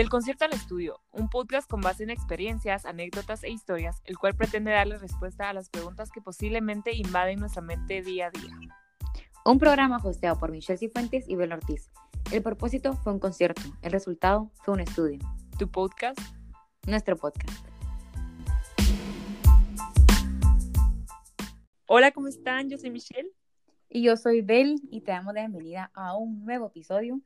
Del concierto al estudio, un podcast con base en experiencias, anécdotas e historias, el cual pretende darle respuesta a las preguntas que posiblemente invaden nuestra mente día a día. Un programa hosteado por Michelle Cifuentes y Bel Ortiz. El propósito fue un concierto, el resultado fue un estudio. Tu podcast, Nuestro podcast. Hola, ¿cómo están? Yo soy Michelle. Y yo soy Bel y te damos la bienvenida a un nuevo episodio.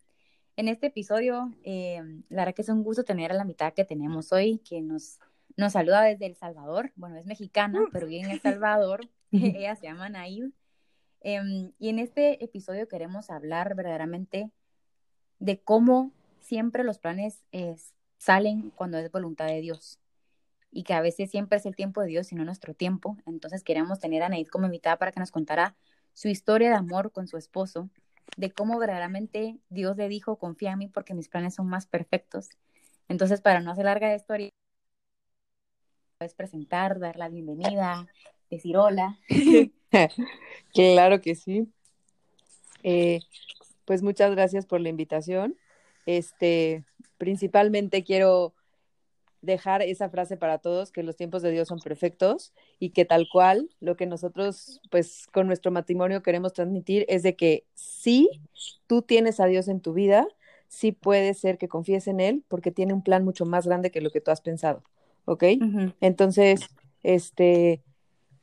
En este episodio, eh, la verdad que es un gusto tener a la mitad que tenemos hoy, que nos, nos saluda desde El Salvador. Bueno, es mexicana, pero vive en El Salvador. Ella se llama Naib. Em, y en este episodio queremos hablar verdaderamente de cómo siempre los planes eh, salen cuando es voluntad de Dios y que a veces siempre es el tiempo de Dios y no nuestro tiempo. Entonces queremos tener a Naid como invitada para que nos contara su historia de amor con su esposo, de cómo verdaderamente Dios le dijo, confía en mí porque mis planes son más perfectos. Entonces, para no hacer larga la historia, puedes presentar, dar la bienvenida, decir hola. claro que sí. Eh, pues muchas gracias por la invitación. Este, principalmente quiero dejar esa frase para todos, que los tiempos de Dios son perfectos y que tal cual lo que nosotros pues con nuestro matrimonio queremos transmitir es de que sí, tú tienes a Dios en tu vida, sí puede ser que confíes en Él porque tiene un plan mucho más grande que lo que tú has pensado, ¿ok? Entonces, este,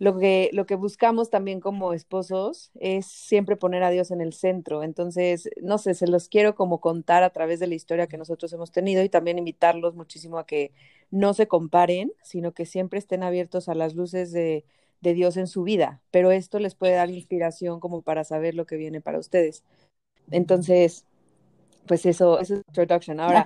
lo que, lo que buscamos también como esposos es siempre poner a Dios en el centro. Entonces, no sé, se los quiero como contar a través de la historia que nosotros hemos tenido y también invitarlos muchísimo a que no se comparen, sino que siempre estén abiertos a las luces de, de Dios en su vida. Pero esto les puede dar inspiración como para saber lo que viene para ustedes. Entonces, pues eso, eso es introduction. Ahora,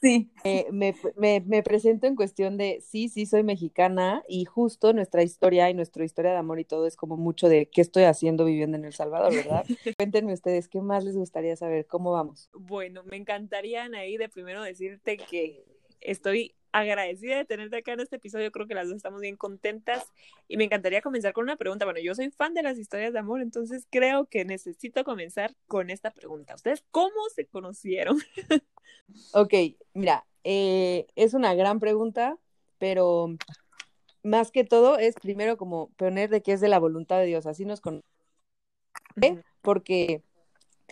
Sí. Eh, me, me, me, presento en cuestión de, sí, sí, soy mexicana y justo nuestra historia y nuestra historia de amor y todo es como mucho de qué estoy haciendo viviendo en El Salvador, ¿verdad? Cuéntenme ustedes, ¿qué más les gustaría saber? ¿Cómo vamos? Bueno, me encantaría, Anaí, de primero decirte que estoy agradecida de tenerte acá en este episodio. Creo que las dos estamos bien contentas y me encantaría comenzar con una pregunta. Bueno, yo soy fan de las historias de amor, entonces creo que necesito comenzar con esta pregunta. ¿Ustedes cómo se conocieron? ok, mira, eh, es una gran pregunta, pero más que todo es primero como poner de que es de la voluntad de Dios, así nos conocemos. Porque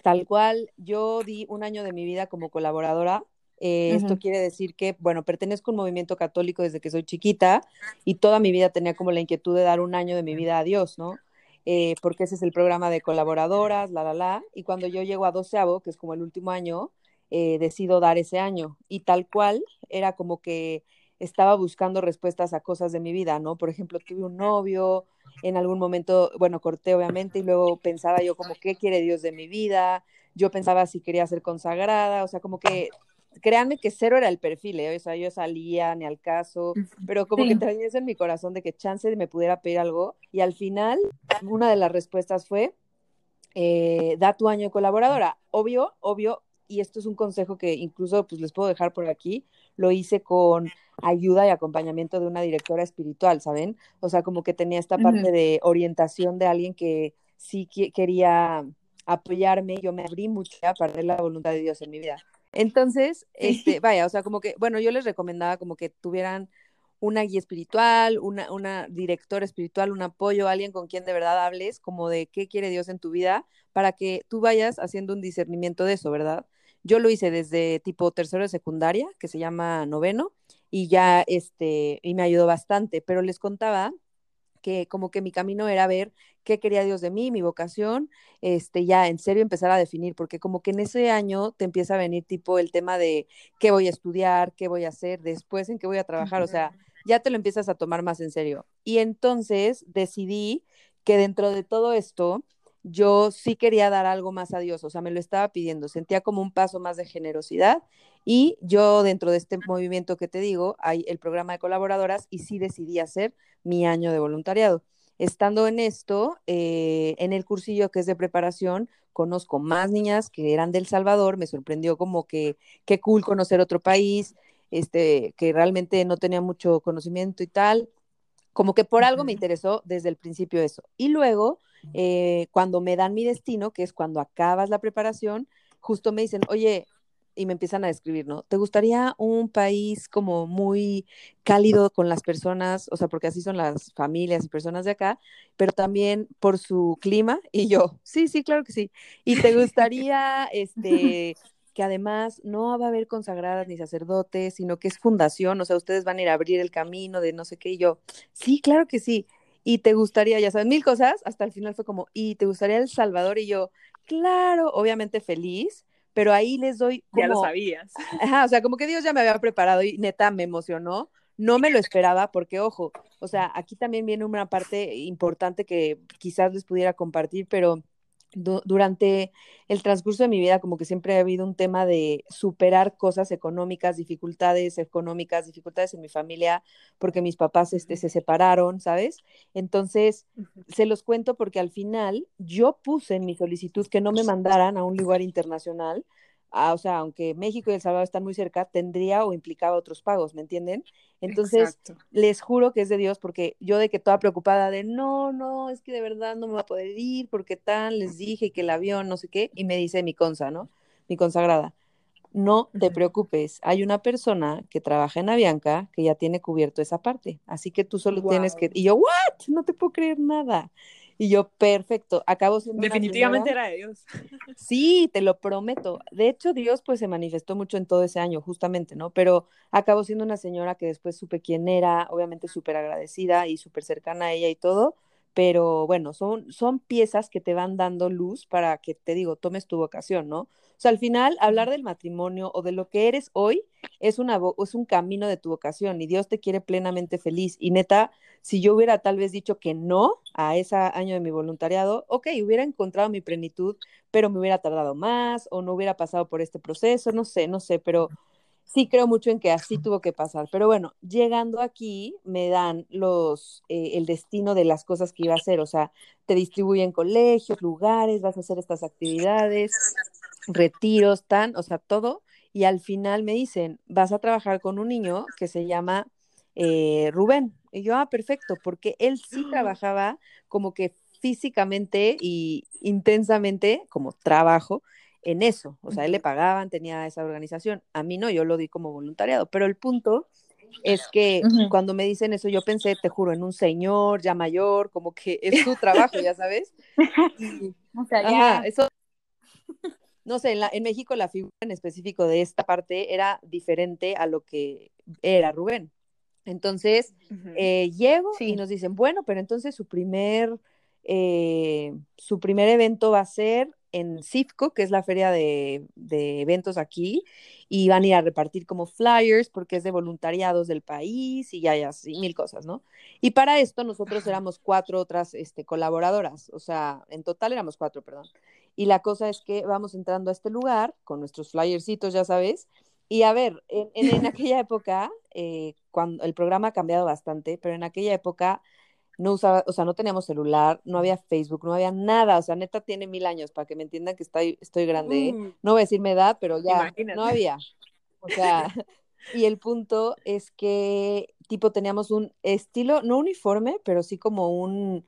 tal cual yo di un año de mi vida como colaboradora eh, esto quiere decir que, bueno, pertenezco a un movimiento católico desde que soy chiquita y toda mi vida tenía como la inquietud de dar un año de mi vida a Dios, ¿no? Eh, porque ese es el programa de colaboradoras, la, la, la. Y cuando yo llego a doceavo, que es como el último año, eh, decido dar ese año. Y tal cual, era como que estaba buscando respuestas a cosas de mi vida, ¿no? Por ejemplo, tuve un novio, en algún momento, bueno, corté obviamente, y luego pensaba yo como, ¿qué quiere Dios de mi vida? Yo pensaba si quería ser consagrada, o sea, como que créanme que cero era el perfil, ¿eh? o sea, yo salía ni al caso, pero como que tenía eso en mi corazón de que chance me pudiera pedir algo. Y al final, una de las respuestas fue, eh, da tu año de colaboradora. Obvio, obvio, y esto es un consejo que incluso pues les puedo dejar por aquí, lo hice con ayuda y acompañamiento de una directora espiritual, ¿saben? O sea, como que tenía esta parte de orientación de alguien que sí quería apoyarme, yo me abrí mucho para ver la voluntad de Dios en mi vida. Entonces, este, vaya, o sea, como que, bueno, yo les recomendaba como que tuvieran una guía espiritual, una, una directora espiritual, un apoyo, alguien con quien de verdad hables, como de qué quiere Dios en tu vida, para que tú vayas haciendo un discernimiento de eso, ¿verdad? Yo lo hice desde tipo tercero de secundaria, que se llama noveno, y ya, este, y me ayudó bastante, pero les contaba que como que mi camino era ver qué quería Dios de mí, mi vocación, este, ya en serio empezar a definir, porque como que en ese año te empieza a venir tipo el tema de qué voy a estudiar, qué voy a hacer, después en qué voy a trabajar, o sea, ya te lo empiezas a tomar más en serio. Y entonces decidí que dentro de todo esto, yo sí quería dar algo más a Dios, o sea, me lo estaba pidiendo, sentía como un paso más de generosidad y yo dentro de este movimiento que te digo, hay el programa de colaboradoras y sí decidí hacer mi año de voluntariado. Estando en esto, eh, en el cursillo que es de preparación, conozco más niñas que eran del Salvador, me sorprendió como que qué cool conocer otro país, este, que realmente no tenía mucho conocimiento y tal, como que por algo me interesó desde el principio eso. Y luego, eh, cuando me dan mi destino, que es cuando acabas la preparación, justo me dicen, oye, y me empiezan a describir, ¿no? ¿Te gustaría un país como muy cálido con las personas? O sea, porque así son las familias y personas de acá, pero también por su clima. Y yo, sí, sí, claro que sí. ¿Y te gustaría, este, que además no va a haber consagradas ni sacerdotes, sino que es fundación, o sea, ustedes van a ir a abrir el camino de no sé qué, y yo, sí, claro que sí. Y te gustaría, ya sabes, mil cosas, hasta el final fue como, y te gustaría El Salvador, y yo, claro, obviamente feliz, pero ahí les doy como... Ya lo sabías. Ajá, o sea, como que Dios ya me había preparado y neta me emocionó. No me lo esperaba porque, ojo, o sea, aquí también viene una parte importante que quizás les pudiera compartir, pero durante el transcurso de mi vida como que siempre ha habido un tema de superar cosas económicas, dificultades económicas, dificultades en mi familia, porque mis papás este, se separaron, ¿sabes? Entonces, se los cuento porque al final yo puse en mi solicitud que no me mandaran a un lugar internacional Ah, o sea, aunque México y El Salvador están muy cerca, tendría o implicaba otros pagos, ¿me entienden? Entonces, les juro que es de Dios, porque yo de que toda preocupada de, no, no, es que de verdad no me va a poder ir, porque tal, les dije que el avión, no sé qué, y me dice mi consa, ¿no? Mi consagrada, no te preocupes, hay una persona que trabaja en Avianca que ya tiene cubierto esa parte, así que tú solo tienes que, y yo, ¿what? No te puedo creer nada. Y yo, perfecto, acabo siendo Definitivamente era de Dios. Sí, te lo prometo. De hecho, Dios pues se manifestó mucho en todo ese año, justamente, ¿no? Pero acabo siendo una señora que después supe quién era, obviamente súper agradecida y súper cercana a ella y todo, pero bueno, son, son piezas que te van dando luz para que, te digo, tomes tu vocación, ¿no? O sea, al final, hablar del matrimonio o de lo que eres hoy es, una, es un camino de tu vocación y Dios te quiere plenamente feliz. Y neta, si yo hubiera tal vez dicho que no a ese año de mi voluntariado, ok, hubiera encontrado mi plenitud, pero me hubiera tardado más o no hubiera pasado por este proceso, no sé, no sé, pero sí creo mucho en que así tuvo que pasar. Pero bueno, llegando aquí me dan los, eh, el destino de las cosas que iba a hacer, o sea, te distribuyen colegios, lugares, vas a hacer estas actividades, retiros, tan, o sea, todo. Y al final me dicen, vas a trabajar con un niño que se llama eh, Rubén. Y yo, ah, perfecto, porque él sí trabajaba como que físicamente y intensamente como trabajo en eso. O sea, él le pagaban, tenía esa organización. A mí no, yo lo di como voluntariado. Pero el punto es que cuando me dicen eso, yo pensé, te juro, en un señor ya mayor, como que es su trabajo, ya sabes. o sea, ya. eso no sé, en, México la figura en específico de esta parte era diferente a lo que era Rubén. Entonces, eh, llego y nos dicen, bueno, pero entonces su primer, eh, su primer evento va a ser en CIFCO, que es la feria de, eventos aquí, y van a ir a repartir como flyers porque es de voluntariados del país y ya, hay así, mil cosas, ¿no? Y para esto nosotros éramos cuatro otras este, colaboradoras, o sea, en total éramos cuatro, perdón. Y la cosa es que vamos entrando a este lugar con nuestros flyercitos, ya sabes. Y a ver, en, en, aquella época, eh, cuando el programa ha cambiado bastante, pero en aquella época no usaba, o sea, no teníamos celular, no había Facebook, no había nada, o sea, neta tiene mil años para que me entiendan que estoy, estoy grande. ¿eh? Mm. No voy a decir mi edad, pero ya no había. O sea, y el punto es que, tipo, teníamos un estilo, no uniforme, pero sí como un,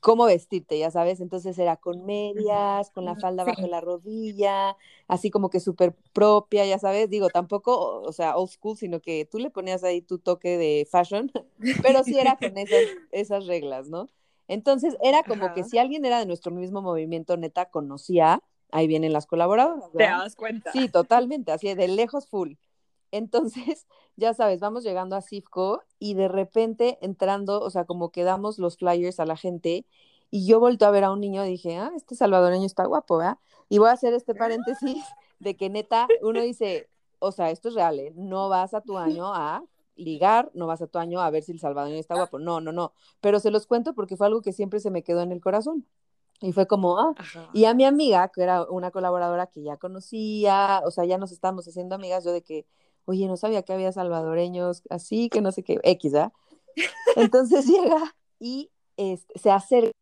cómo vestirte, ya sabes. Entonces era con medias, con la falda bajo la rodilla, así como que súper propia, ya sabes. Digo, tampoco, o sea, old school, sino que tú le ponías ahí tu toque de fashion, pero sí era con esas, esas reglas, ¿no? Entonces era como que si alguien era de nuestro mismo movimiento, neta, conocía, ahí vienen las colaboradoras. Te das cuenta. Sí, totalmente, así de lejos full. Entonces, ya sabes, vamos llegando a Cifco y de repente entrando, o sea, como que damos los flyers a la gente y yo vuelto a ver a un niño y dije, ah, este salvadoreño está guapo, ¿verdad? Y voy a hacer este paréntesis de que neta, uno dice, o sea, esto es real, ¿eh? no vas a tu año a ligar, no vas a tu año a ver si el salvadoreño está guapo, no, no, no, pero se los cuento porque fue algo que siempre se me quedó en el corazón. Y fue como, ah, y a mi amiga, que era una colaboradora que ya conocía, o sea, ya nos estábamos haciendo amigas, yo de que, oye, no sabía que había salvadoreños así, que no sé qué, X, ¿ah? Entonces llega y este, se acerca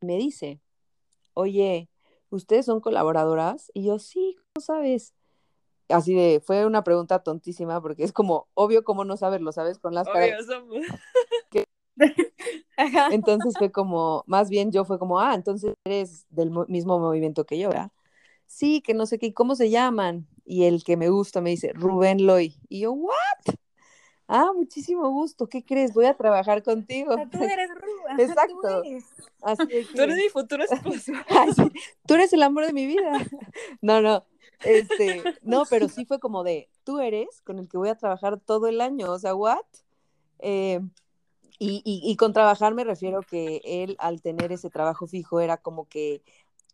y me dice, oye, ¿ustedes son colaboradoras? Y yo, sí, ¿cómo sabes? Así de, fue una pregunta tontísima porque es como, obvio, ¿cómo no saberlo, sabes? Con las caras. Somos. Entonces fue como, más bien yo fue como, ah, entonces eres del mismo movimiento que yo, ¿verdad? Sí, que no sé qué, ¿cómo se llaman? Y el que me gusta me dice, Rubén Loy. Y yo, ¿what? Ah, muchísimo gusto. ¿Qué crees? Voy a trabajar contigo. Tú eres Rubén. Exacto. Tú eres. Así Tú eres mi futuro esposo. Ay, sí, tú eres el amor de mi vida. No, no. Este, no, pero sí fue como de, tú eres con el que voy a trabajar todo el año. O sea, ¿what? Eh, y, y, y con trabajar me refiero que él, al tener ese trabajo fijo, era como que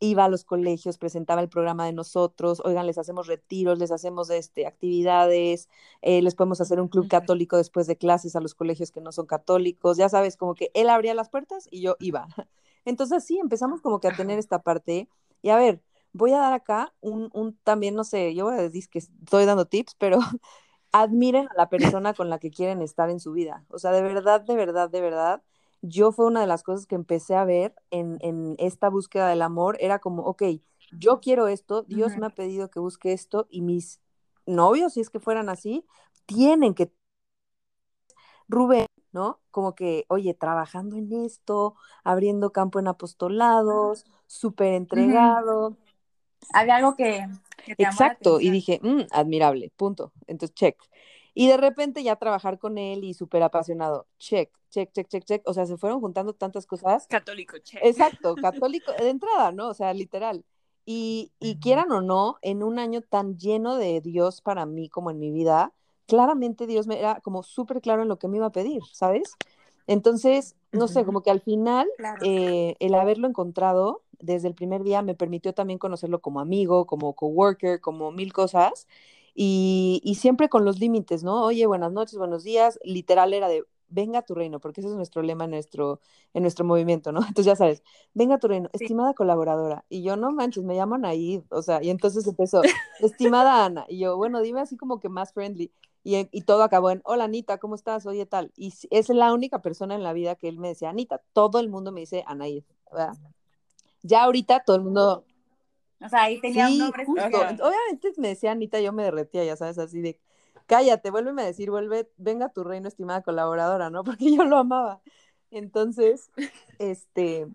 iba a los colegios, presentaba el programa de nosotros, oigan, les hacemos retiros, les hacemos este, actividades, eh, les podemos hacer un club católico después de clases a los colegios que no son católicos, ya sabes, como que él abría las puertas y yo iba. Entonces sí, empezamos como que a tener esta parte. Y a ver, voy a dar acá un, un también, no sé, yo voy a decir que estoy dando tips, pero admiren a la persona con la que quieren estar en su vida. O sea, de verdad, de verdad, de verdad, yo fue una de las cosas que empecé a ver en, en esta búsqueda del amor. Era como, ok, yo quiero esto, Dios me ha pedido que busque esto y mis novios, si es que fueran así, tienen que... Rubén, ¿no? Como que, oye, trabajando en esto, abriendo campo en apostolados, súper Ujú. entregado. Había algo que, que te Exacto, y dije, "Mm, admirable, punto. Entonces, check. Y de repente ya trabajar con él y súper apasionado, check, check, check, check, check. O sea, se fueron juntando tantas cosas. Católico, che. Exacto, católico, de entrada, ¿no? O sea, literal. Y, y quieran o no, en un año tan lleno de Dios para mí como en mi vida, claramente Dios me era como súper claro en lo que me iba a pedir, ¿sabes? Entonces, no sé, como que al final, Claro. eh, el haberlo encontrado desde el primer día me permitió también conocerlo como amigo, como coworker, como mil cosas. Y, y siempre con los límites, ¿no? Oye, buenas noches, buenos días. Literal era de, venga tu reino, porque ese es nuestro lema en nuestro, en nuestro movimiento, ¿no? Entonces ya sabes, venga tu reino, Sí. estimada colaboradora. Y yo, no manches, me llaman ahí, o sea, y entonces empezó, estimada Ana. Y yo, bueno, dime así como que más friendly. Y, y todo acabó en, hola Anita, ¿cómo estás? Oye, tal. Y es la única persona en la vida que él me decía, Anita, todo el mundo me dice Anaid, ¿verdad? Ya ahorita todo el mundo, O sea, ahí tenía un nombre justo. Obviamente me decía Anita, yo me derretía, ya sabes, así de, cállate, vuélveme a decir, vuelve, venga a tu reino, estimada colaboradora, ¿no? Porque yo lo amaba. Entonces, este,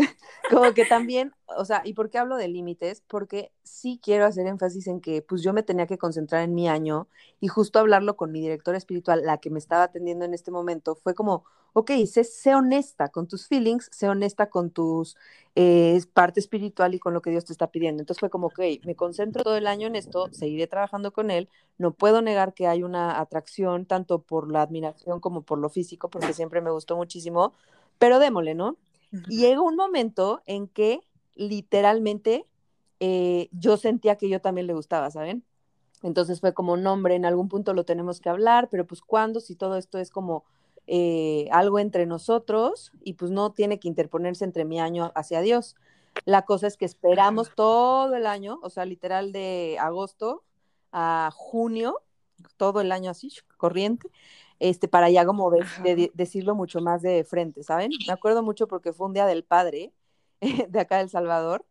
como que también, o sea, ¿y por qué hablo de límites? Porque sí quiero hacer énfasis en que pues yo me tenía que concentrar en mi año y justo hablarlo con mi directora espiritual, la que me estaba atendiendo en este momento, fue como, ok, sé, sé honesta con tus feelings, sé honesta con tus eh, parte espiritual y con lo que Dios te está pidiendo. Entonces fue como, ok, me concentro todo el año en esto, seguiré trabajando con él, no puedo negar que hay una atracción tanto por la admiración como por lo físico, porque siempre me gustó muchísimo, pero démosle, ¿no? Y llegó un momento en que literalmente eh, yo sentía que yo también le gustaba, ¿saben? Entonces fue como, no, hombre, en algún punto lo tenemos que hablar, pero pues cuándo, si todo esto es como eh, algo entre nosotros y pues no tiene que interponerse entre mi año hacia Dios. La cosa es que esperamos todo el año, o sea, literal de agosto a junio, todo el año así, corriente, este, para ya como de, decirlo mucho más de frente, ¿saben? Me acuerdo mucho porque fue un día del padre de acá de El Salvador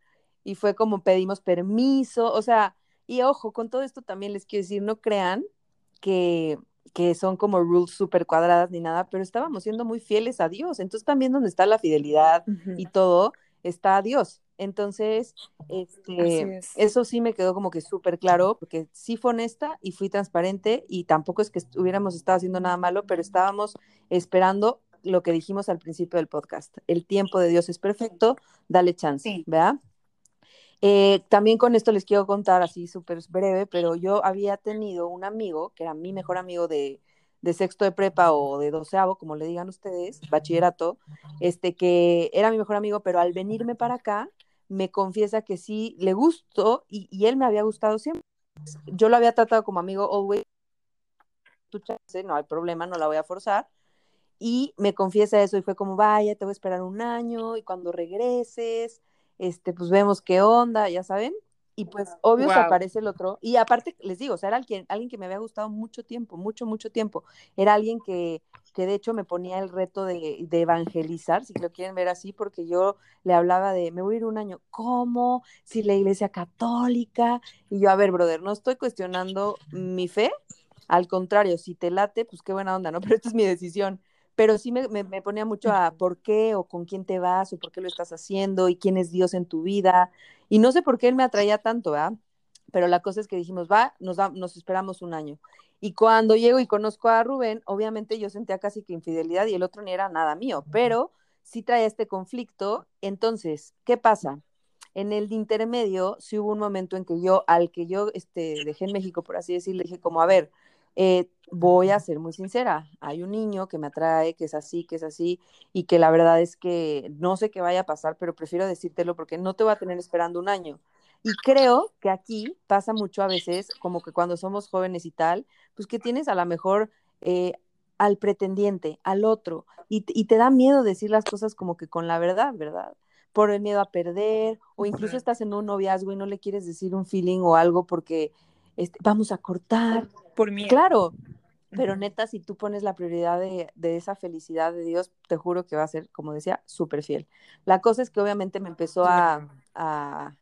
y fue como pedimos permiso, o sea, y ojo, con todo esto también les quiero decir, no crean que, que son como rules súper cuadradas ni nada, pero estábamos siendo muy fieles a Dios, entonces también donde está la fidelidad y todo, está Dios. Entonces, este, es. eso sí me quedó como que súper claro, porque sí fue honesta y fui transparente y tampoco es que hubiéramos estado haciendo nada malo, pero estábamos esperando lo que dijimos al principio del podcast. El tiempo de Dios es perfecto, dale chance, Sí. ¿verdad? Eh, también con esto les quiero contar así súper breve, pero yo había tenido un amigo, que era mi mejor amigo de, de sexto de prepa o de doceavo, como le digan ustedes, bachillerato, este que era mi mejor amigo, pero al venirme para acá, me confiesa que sí le gustó y, y él me había gustado siempre. Yo lo había tratado como amigo always, tu chance, no hay problema, no la voy a forzar. Y me confiesa eso y fue como, vaya, te voy a esperar un año y cuando regreses, este, pues vemos qué onda, ya saben. Y pues obvio se aparece el otro. Y aparte, les digo, o sea, era alguien, alguien que me había gustado mucho tiempo, mucho, mucho tiempo. Era alguien que, que de hecho me ponía el reto de, de evangelizar, si lo quieren ver así, porque yo le hablaba de, me voy a ir un año, ¿cómo? Si la iglesia católica. Y yo, a ver, brother, no estoy cuestionando mi fe, al contrario, si te late, pues qué buena onda, ¿no? Pero esta es mi decisión pero sí me, me, me, ponía mucho a por qué o con quién te vas o por qué lo estás haciendo y quién es Dios en tu vida. Y no sé por qué él me atraía tanto, ¿verdad? Pero la cosa es que dijimos, va, nos, da, nos esperamos un año. Y cuando llego y conozco a Rubén, obviamente yo sentía casi que infidelidad y el otro ni era nada mío, pero sí traía este conflicto. Entonces, ¿qué pasa? En el intermedio sí hubo un momento en que yo, al que yo este, dejé en México, por así decirlo, dije como, a ver, eh, voy a ser muy sincera, hay un niño que me atrae, que es así, que es así, y que la verdad es que no sé qué vaya a pasar, pero prefiero decírtelo porque no te voy a tener esperando un año. Y creo que aquí pasa mucho a veces, como que cuando somos jóvenes y tal, pues que tienes a lo mejor eh, al pretendiente, al otro, y, y, te da miedo decir las cosas como que con la verdad, ¿verdad? Por el miedo a perder, o incluso estás en un noviazgo y no le quieres decir un feeling o algo porque este, vamos a cortar. Por miedo. Claro, pero neta, si tú pones la prioridad de, de, esa felicidad de Dios, te juro que va a ser, como decía, súper fiel. La cosa es que obviamente me empezó a, a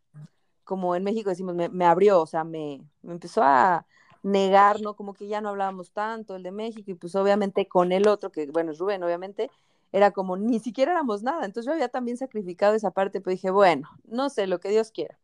como en México decimos, me, me abrió, o sea, me, me, empezó a negar, ¿no? Como que ya no hablábamos tanto, el de México, y pues obviamente con el otro, que bueno, es Rubén, obviamente, era como, ni siquiera éramos nada. Entonces yo había también sacrificado esa parte, pero dije, bueno, no sé, lo que Dios quiera.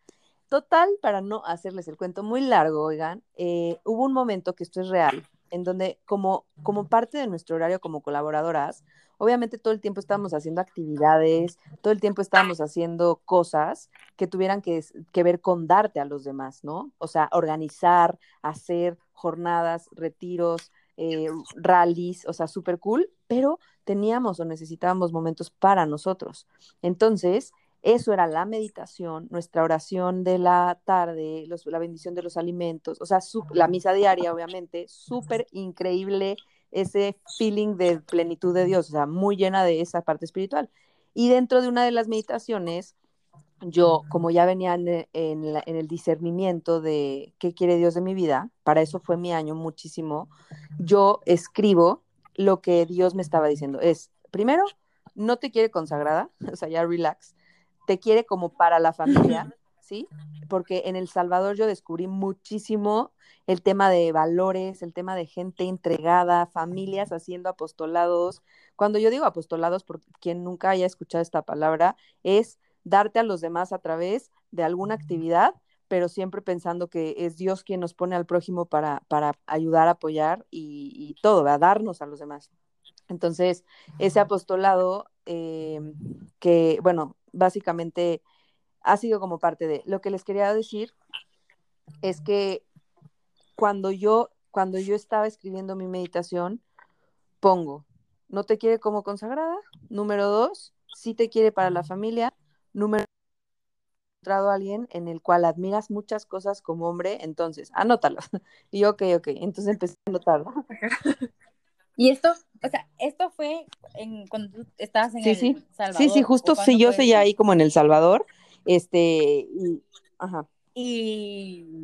Total, para no hacerles el cuento muy largo, oigan, eh, hubo un momento que esto es real, en donde como, como parte de nuestro horario como colaboradoras, obviamente todo el tiempo estábamos haciendo actividades, todo el tiempo estábamos haciendo cosas que tuvieran que, que ver con darte a los demás, ¿no? O sea, organizar, hacer jornadas, retiros, eh, rallies, o sea, súper cool, pero teníamos o necesitábamos momentos para nosotros. Entonces, eso era la meditación, nuestra oración de la tarde, la bendición de los alimentos, o sea, la misa diaria, obviamente, súper increíble ese feeling de plenitud de Dios, o sea, muy llena de esa parte espiritual. Y dentro de una de las meditaciones, yo, como ya venía en, la, en, el discernimiento de qué quiere Dios de mi vida, para eso fue mi año muchísimo, yo escribo lo que Dios me estaba diciendo. Es, primero, no te quiere consagrada, o sea, ya relax te quiere como para la familia, ¿sí? Porque en El Salvador yo descubrí muchísimo el tema de valores, el tema de gente entregada, familias haciendo apostolados. Cuando yo digo apostolados, por quien nunca haya escuchado esta palabra, es darte a los demás a través de alguna actividad, pero siempre pensando que es Dios quien nos pone al prójimo para, para ayudar, apoyar y, y todo, a darnos a los demás. Entonces, ese apostolado eh, que, bueno, básicamente ha sido como parte de lo que les quería decir es que cuando yo cuando yo estaba escribiendo mi meditación pongo no te quiere como consagrada número dos sí te quiere para la familia número encontrado a alguien en el cual admiras muchas cosas como hombre entonces anótalo y yo ok ok entonces empecé a anotarlo y esto o sea, esto fue en, cuando tú estabas en sí, El sí. Salvador. Sí, sí, justo sí, yo seguía ahí como en El Salvador. Este, y, ajá. Y,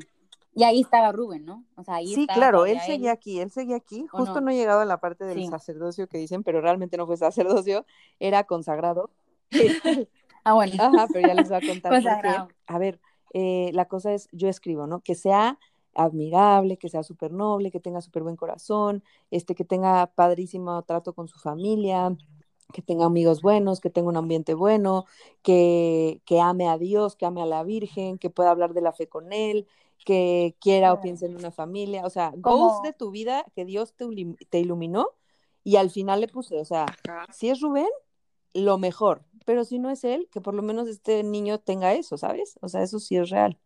y ahí estaba Rubén, ¿no? O sea, ahí sí, estaba claro, él él. seguía aquí, él seguía aquí. Justo no? no? he llegado a la parte del Sí. sacerdocio que dicen, pero realmente no fue sacerdocio, era consagrado. Ah, bueno. Ajá, pero ya les voy a contar. A ver, eh, la cosa es, yo escribo, ¿no? Que sea admirable, que sea súper noble, que tenga súper buen corazón, este, que tenga padrísimo trato con su familia, que tenga amigos buenos, que tenga un ambiente bueno, que, que ame a Dios, que ame a la Virgen, que pueda hablar de la fe con él, que quiera o piense en una familia, o sea, Como- goals de tu vida que Dios te, te iluminó y al final le puse, o sea, si es Rubén, lo mejor, pero si no es él, que por lo menos este niño tenga eso, ¿sabes? O sea, eso sí es real.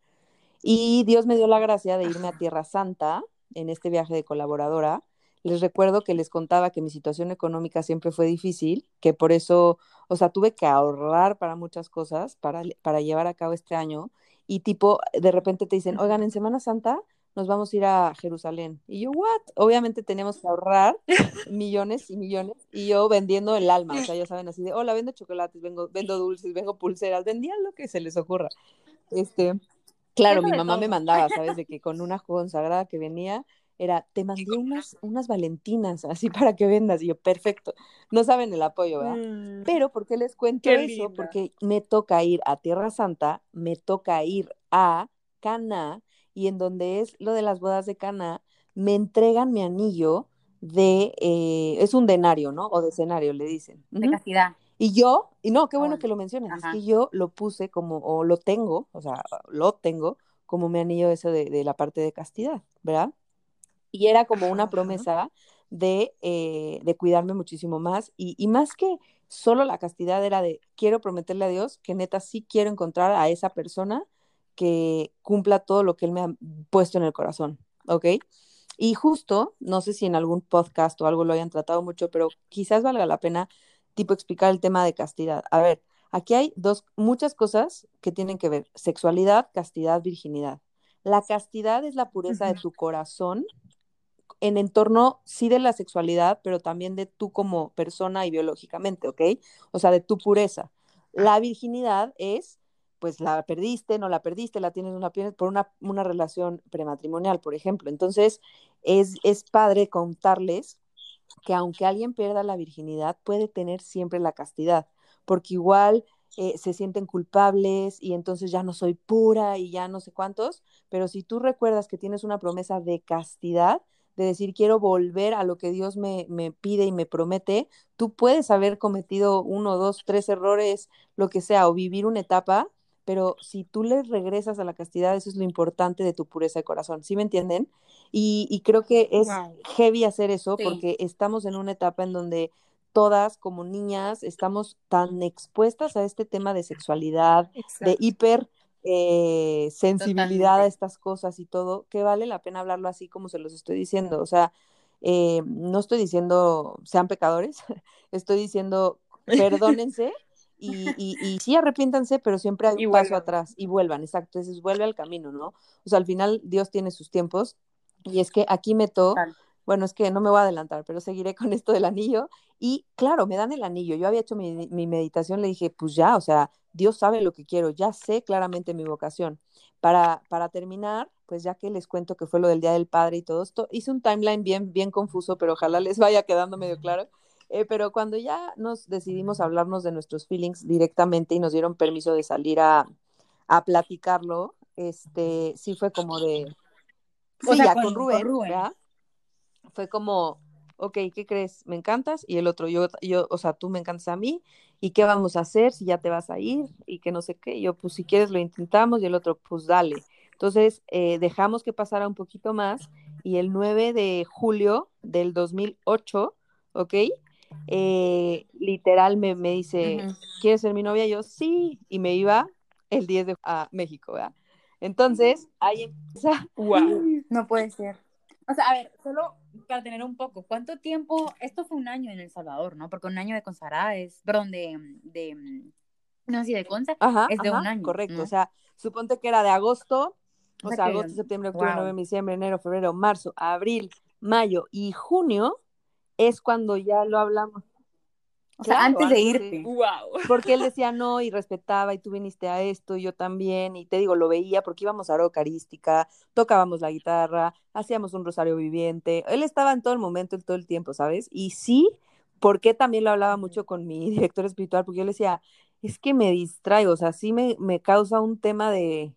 Y Dios me dio la gracia de irme a Tierra Santa en este viaje de colaboradora. Les recuerdo que les contaba que mi situación económica siempre fue difícil, que por eso, o sea, tuve que ahorrar para muchas cosas para, para llevar a cabo este año. Y tipo, de repente te dicen, oigan, en Semana Santa nos vamos a ir a Jerusalén. Y yo, ¿what? Obviamente teníamos que ahorrar millones y millones. Y yo vendiendo el alma, o sea, ya saben, así de, hola, vendo chocolates, vengo, vendo dulces, vengo pulseras, vendían lo que se les ocurra. Este, claro, mi de mamá me mandaba, ¿sabes? De que con una consagrada que venía, era, te mandé unas, unas valentinas, así para que vendas. Y yo, perfecto. No saben el apoyo, ¿verdad? Mm, Pero ¿por qué les cuento Qué eso? linda. Porque me toca ir a Tierra Santa, me toca ir a Caná y en donde es lo de las bodas de Caná, me entregan mi anillo de, eh, es un denario, ¿no? O decenario, le dicen. De castidad. Y yo, y no, qué bueno que lo mencionas, ajá. es que yo lo puse como, o lo tengo, o sea, lo tengo como mi anillo ese de, de la parte de castidad, ¿verdad? Y era como una Ajá. promesa de, eh, de cuidarme muchísimo más. Y, y más que solo la castidad era de, quiero prometerle a Dios que neta sí quiero encontrar a esa persona que cumpla todo lo que Él me ha puesto en el corazón, ¿ok? Y justo, no sé si en algún podcast o algo lo hayan tratado mucho, pero quizás valga la pena, tipo, explicar el tema de castidad. A ver, aquí hay dos, muchas cosas que tienen que ver, sexualidad, castidad, virginidad. La castidad es la pureza de tu corazón en entorno, sí, de la sexualidad, pero también de tú como persona y biológicamente, ¿ok? O sea, de tu pureza. La virginidad es, pues la perdiste, no la perdiste, la tienes una, por una, una relación prematrimonial, por ejemplo. Entonces, es, es padre contarles que aunque alguien pierda la virginidad, puede tener siempre la castidad, porque igual eh, se sienten culpables y entonces ya no soy pura y ya no sé cuántos, pero si tú recuerdas que tienes una promesa de castidad, de decir quiero volver a lo que Dios me, me pide y me promete, tú puedes haber cometido uno, dos, tres errores, lo que sea, o vivir una etapa, pero si tú le regresas a la castidad, eso es lo importante de tu pureza de corazón, ¿sí me entienden? Y, y creo que es Wow. heavy hacer eso Sí. porque estamos en una etapa en donde todas como niñas estamos tan expuestas a este tema de sexualidad, de hiper eh, sensibilidad a estas cosas y todo, que vale la pena hablarlo así como se los estoy diciendo. O sea, eh, no estoy diciendo sean pecadores, estoy diciendo perdónense y, y, y sí arrepiéntanse, pero siempre hay un paso vuelvan. atrás y vuelvan, exacto, entonces vuelve al camino, ¿no? O sea, al final Dios tiene sus tiempos y es que aquí meto, bueno, es que no me voy a adelantar, pero seguiré con esto del anillo y claro, me dan el anillo, yo había hecho mi, mi meditación, le dije, pues ya, o sea, Dios sabe lo que quiero, ya sé claramente mi vocación. Para, para terminar, pues ya que les cuento que fue lo del Día del Padre y todo esto, hice un timeline bien, bien confuso, pero ojalá les vaya quedando medio claro. Eh, pero cuando ya nos decidimos hablarnos de nuestros feelings directamente y nos dieron permiso de salir a, a platicarlo, este, sí fue como de, O sí, sea, ya con- con con Rubén. ¿verdad? Fue como, ok, ¿qué crees? ¿Me encantas? Y el otro, yo, yo, o sea, tú me encantas a mí, ¿y qué vamos a hacer si ya te vas a ir? Y que no sé qué, Y yo, pues si quieres lo intentamos, y el otro, pues dale. Entonces, eh, dejamos que pasara un poquito más, y el 9 de julio del 2008, ¿ok? Eh, literal me, me dice, Ujú. ¿quieres ser mi novia? Yo, sí, y me iba el 10 de a México, ¿verdad? Entonces, ahí empieza Wow. No puede ser. O sea, a ver, solo para tener un poco, ¿cuánto tiempo? Esto fue un año en El Salvador, ¿no? Porque un año de consagrada es, perdón, de, de, no, sí, de consa Ajá, es de ajá, un año. correcto. ¿no? O sea, suponte que era de agosto, o O sea agosto, septiembre, octubre, wow. noviembre, diciembre, enero, febrero, marzo, abril, mayo y junio es cuando ya lo hablamos. O sea, antes de irte. Wow. Porque él decía no y respetaba y tú viniste a esto y yo también y te digo, lo veía porque íbamos a hora eucarística, tocábamos la guitarra, hacíamos un rosario viviente, él estaba en todo el momento, en todo el tiempo, ¿sabes? Y sí, porque también lo hablaba mucho con mi director espiritual, porque yo le decía, es que me distraigo, o sea, sí me, me causa un tema de,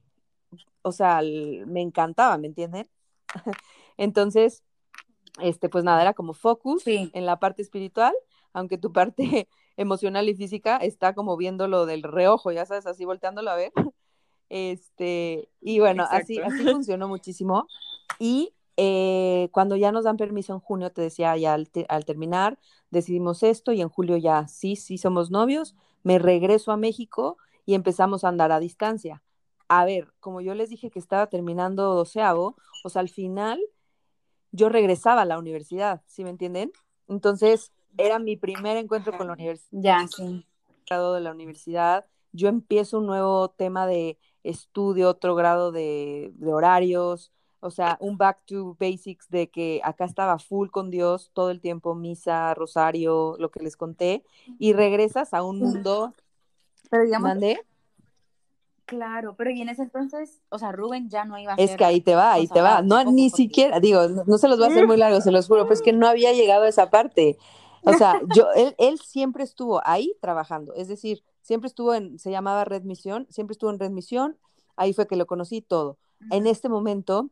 o sea, el- me encantaba, ¿me entienden? Entonces, este, pues nada, era como focus Sí. en la parte espiritual, aunque tu parte emocional y física está como viéndolo del reojo, ya sabes, así volteándolo a ver. Este, y bueno, así, así funcionó muchísimo. Y eh, cuando ya nos dan permiso en junio, te decía, ya al, te- al terminar, decidimos esto y en julio ya, sí, sí somos novios, me regreso a México y empezamos a andar a distancia. A ver, como yo les dije que estaba terminando doceavo, o sea, al final yo regresaba a la universidad, ¿sí me entienden? Entonces, era mi primer encuentro con la universidad Ya, sí. grado de la universidad, yo empiezo un nuevo tema de estudio, otro grado de, de horarios, o sea, un back to basics de que acá estaba full con Dios todo el tiempo, misa, rosario, lo que les conté, y regresas a un mundo, Pero digamos, mandé, claro, pero y en ese entonces, o sea, Rubén ya no iba a es ser que ahí te va, ahí te va, no, ni siquiera, digo, no, no se los voy a hacer muy largo, se los juro, pero es que no había llegado a esa parte. O sea, yo, él, él siempre estuvo ahí trabajando, es decir, siempre estuvo en, se llamaba Red Misión, siempre estuvo en Red Misión, ahí fue que lo conocí todo. En este momento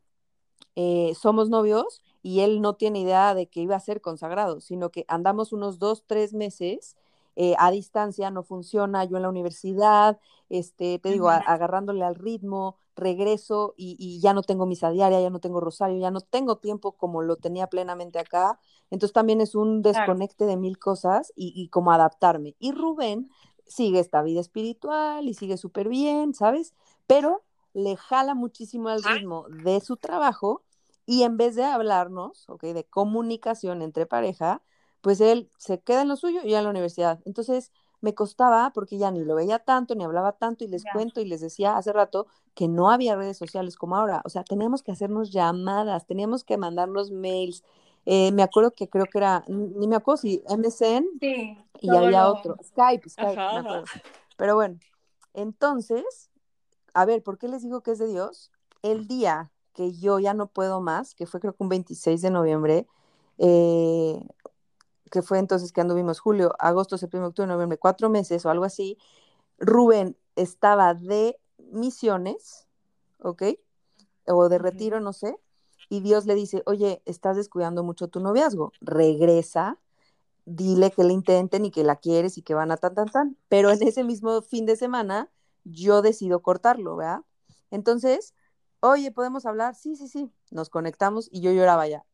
eh, somos novios y él no tiene idea de que iba a ser consagrado, sino que andamos unos dos, tres meses eh, a distancia, no funciona, yo en la universidad, este, te digo, agarrándole al ritmo, regreso y, ya no tengo misa diaria, ya no tengo rosario, ya no tengo tiempo como lo tenía plenamente acá. Entonces también es un desconecte de mil cosas y, y como adaptarme. Y Rubén sigue esta vida espiritual y sigue súper bien, ¿sabes? Pero le jala muchísimo al ritmo de su trabajo y en vez de hablarnos, ¿ok? De comunicación entre pareja, pues él se queda en lo suyo y a la universidad. Entonces me costaba porque ya ni lo veía tanto, ni hablaba tanto y les cuento y les decía hace rato que no había redes sociales como ahora. O sea, teníamos que hacernos llamadas, teníamos que mandarnos mails. Eh, me acuerdo que creo que era, ni me acuerdo si MSN y había otro, Skype, Skype, me acuerdo. Pero bueno, entonces, a ver, ¿por qué les digo que es de Dios? El día que yo ya no puedo más, que fue creo que un 26 de noviembre, eh, que fue entonces que anduvimos julio, agosto, septiembre, octubre, noviembre, cuatro meses o algo así, Rubén estaba de misiones, ¿ok? O de retiro, no sé, y Dios le dice, oye, estás descuidando mucho tu noviazgo, regresa, dile que le intenten y que la quieres y que van a tan, tan, tan, pero en ese mismo fin de semana yo decido cortarlo, ¿verdad? Entonces, oye, ¿podemos hablar? Sí, sí, sí, nos conectamos y yo lloraba ya,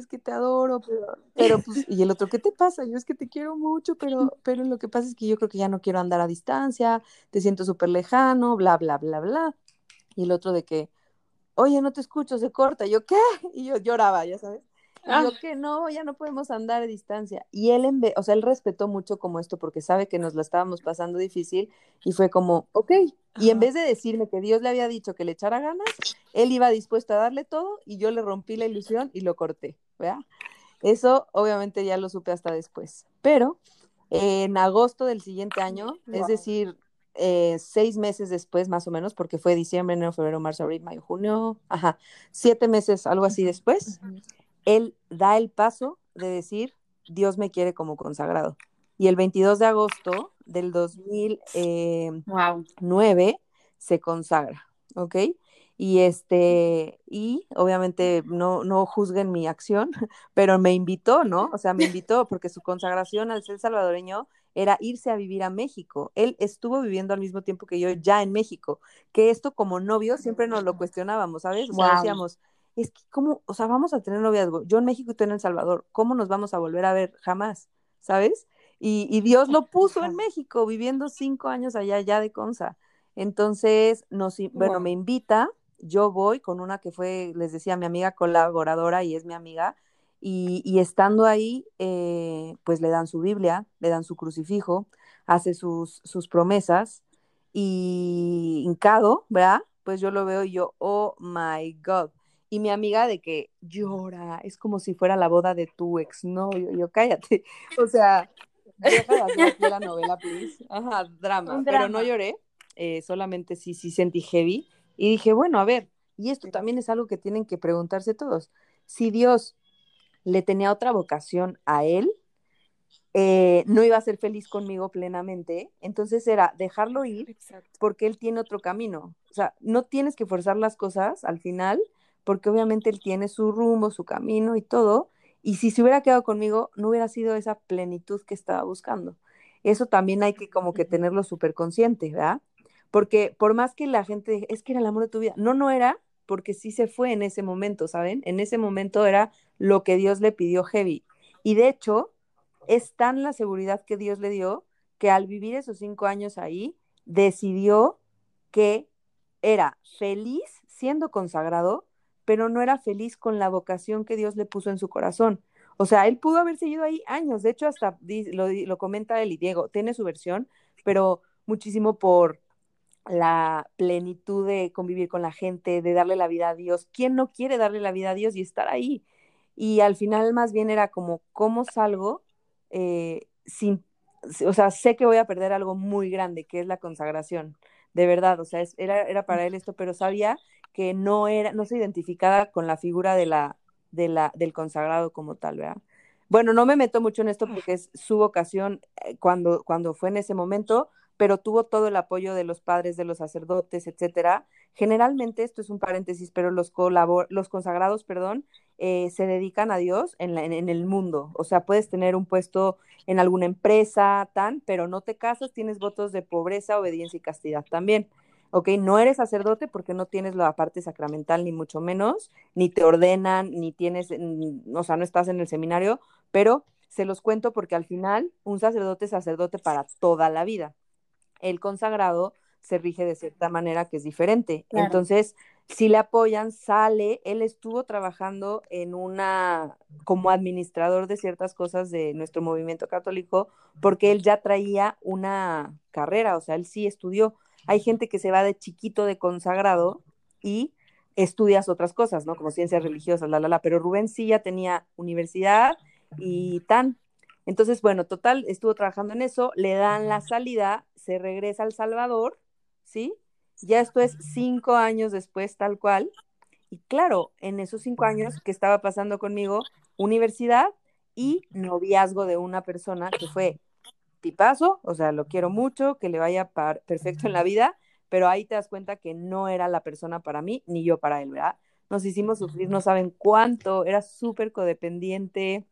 es que te adoro, pero, pero pues, y el otro, ¿qué te pasa? Yo es que te quiero mucho, pero, pero lo que pasa es que yo creo que ya no quiero andar a distancia, te siento súper lejano, bla, bla, bla, bla. Y el otro de que, oye, no te escucho, se corta. Y yo, ¿qué? Y yo lloraba, ya sabes. Yo, ah. que no, ya no podemos andar a distancia. Y él, en vez, o sea, él respetó mucho como esto porque sabe que nos la estábamos pasando difícil y fue como, ok. Y en vez de decirme que Dios le había dicho que le echara ganas, él iba dispuesto a darle todo y yo le rompí la ilusión y lo corté, ¿verdad? Eso obviamente ya lo supe hasta después. Pero en agosto del siguiente año, es decir, eh, seis meses después más o menos, porque fue diciembre, enero, febrero, marzo, abril, mayo, junio, ajá, siete meses, algo así después, él da el paso de decir, Dios me quiere como consagrado. Y el 22 de agosto del 2009 eh, se consagra, ¿ok? Y este, y obviamente no, no juzguen mi acción, pero me invitó, ¿no? O sea, me invitó porque su consagración al ser salvadoreño era irse a vivir a México. Él estuvo viviendo al mismo tiempo que yo ya en México, que esto como novio siempre nos lo cuestionábamos, ¿sabes? O sea, decíamos, es que cómo, o sea, vamos a tener noviazgo, yo en México y tú en El Salvador, ¿cómo nos vamos a volver a ver? Jamás, ¿sabes? Y, Dios lo puso en México, viviendo cinco años allá ya de Conza. Entonces, nos, bueno, me invita, yo voy con una que fue, les decía, mi amiga colaboradora y es mi amiga, y, estando ahí, eh, pues le dan su Biblia, le dan su crucifijo, hace sus, sus promesas, y hincado, ¿verdad? Pues yo lo veo y yo, oh my God, y mi amiga de que llora, es como si fuera la boda de tu exnovio, yo cállate, o sea, deja de la novela, please, ajá, drama, pero no lloré, eh, solamente sí, sí sentí heavy, y dije, bueno, a ver, y esto también es algo que tienen que preguntarse todos, si Dios le tenía otra vocación a él, eh, no iba a ser feliz conmigo plenamente, entonces era dejarlo ir porque él tiene otro camino. O sea, no tienes que forzar las cosas al final, porque obviamente él tiene su rumbo, su camino y todo, y si se hubiera quedado conmigo, no hubiera sido esa plenitud que estaba buscando. Eso también hay que como que tenerlo súper consciente, ¿verdad? Porque por más que la gente, es que era el amor de tu vida, no, no era, porque sí se fue en ese momento, ¿saben? En ese momento era lo que Dios le pidió heavy. Y de hecho, es tan la seguridad que Dios le dio que al vivir esos cinco años ahí, decidió que era feliz siendo consagrado pero no era feliz con la vocación que Dios le puso en su corazón. O sea, él pudo haber seguido ahí años, de hecho hasta lo, lo comenta él y Diego, tiene su versión, pero muchísimo por la plenitud de convivir con la gente, de darle la vida a Dios. ¿Quién no quiere darle la vida a Dios y estar ahí? Y al final más bien era como, ¿cómo salgo eh, sin, o sea, sé que voy a perder algo muy grande, que es la consagración, de verdad, o sea, era, era para él esto, pero sabía que no era, no se identificaba con la figura de la, de la, del consagrado como tal, ¿verdad? Bueno, no me meto mucho en esto porque es su vocación eh, cuando, cuando fue en ese momento, pero tuvo todo el apoyo de los padres, de los sacerdotes, etcétera. Generalmente, esto es un paréntesis, pero los, los consagrados, perdón, eh, se dedican a Dios en, en, el mundo. O sea, puedes tener un puesto en alguna empresa, tan, pero no te casas, tienes votos de pobreza, obediencia y castidad también. ¿Ok? No eres sacerdote porque no tienes la parte sacramental, ni mucho menos, ni te ordenan, ni tienes, o sea, no estás en el seminario, pero se los cuento porque al final un sacerdote es sacerdote para toda la vida. El consagrado se rige de cierta manera que es diferente. Entonces, si le apoyan, sale, él estuvo trabajando en una, como administrador de ciertas cosas de nuestro movimiento católico, porque él ya traía una carrera, o sea, él sí estudió. Hay gente que se va de chiquito de consagrado y estudias otras cosas, ¿no? Como ciencias religiosas, la, la, la, pero Rubén sí ya tenía universidad y tan. Entonces, bueno, total, estuvo trabajando en eso, le dan la salida, se regresa al Salvador, ¿sí? Ya esto es cinco años después, tal cual. Y claro, en esos cinco años que estaba pasando conmigo, universidad y noviazgo de una persona que fue tipazo, o sea, lo quiero mucho, que le vaya perfecto en la vida, pero ahí te das cuenta que no era la persona para mí, ni yo para él, ¿verdad? Nos hicimos sufrir, no saben cuánto, era súper codependiente,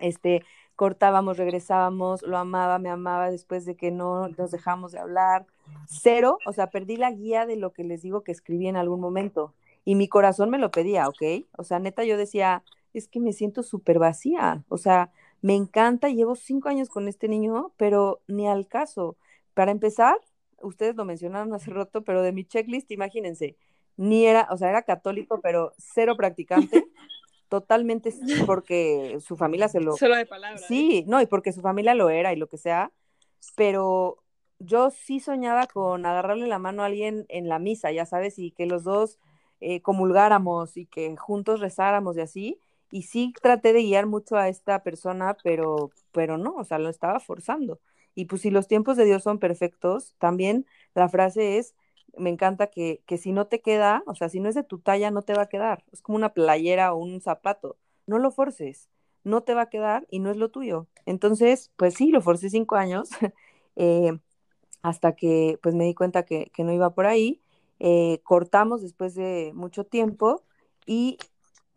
este, cortábamos, regresábamos, lo amaba, me amaba después de que no nos dejamos de hablar. Cero, o sea, perdí la guía de lo que les digo que escribí en algún momento. Y mi corazón me lo pedía, ¿ok? O sea, neta, yo decía, es que me siento súper vacía. O sea, me encanta, llevo cinco años con este niño, pero ni al caso. Para empezar, ustedes lo mencionaron hace rato, pero de mi checklist, imagínense, ni era, o sea, era católico, pero cero practicante totalmente porque su familia se lo... Solo de palabras. Sí, no, y porque su familia lo era y lo que sea, pero yo sí soñaba con agarrarle la mano a alguien en la misa, ya sabes, y que los dos eh, comulgáramos y que juntos rezáramos y así, y sí traté de guiar mucho a esta persona, pero, pero no, o sea, lo estaba forzando. Y pues si los tiempos de Dios son perfectos, también la frase es, me encanta que, que si no te queda, o sea, si no es de tu talla, no te va a quedar. Es como una playera o un zapato. No lo forces, no te va a quedar y no es lo tuyo. Entonces, pues sí, lo forcé cinco años eh, hasta que pues me di cuenta que, que no iba por ahí. Eh, cortamos después de mucho tiempo y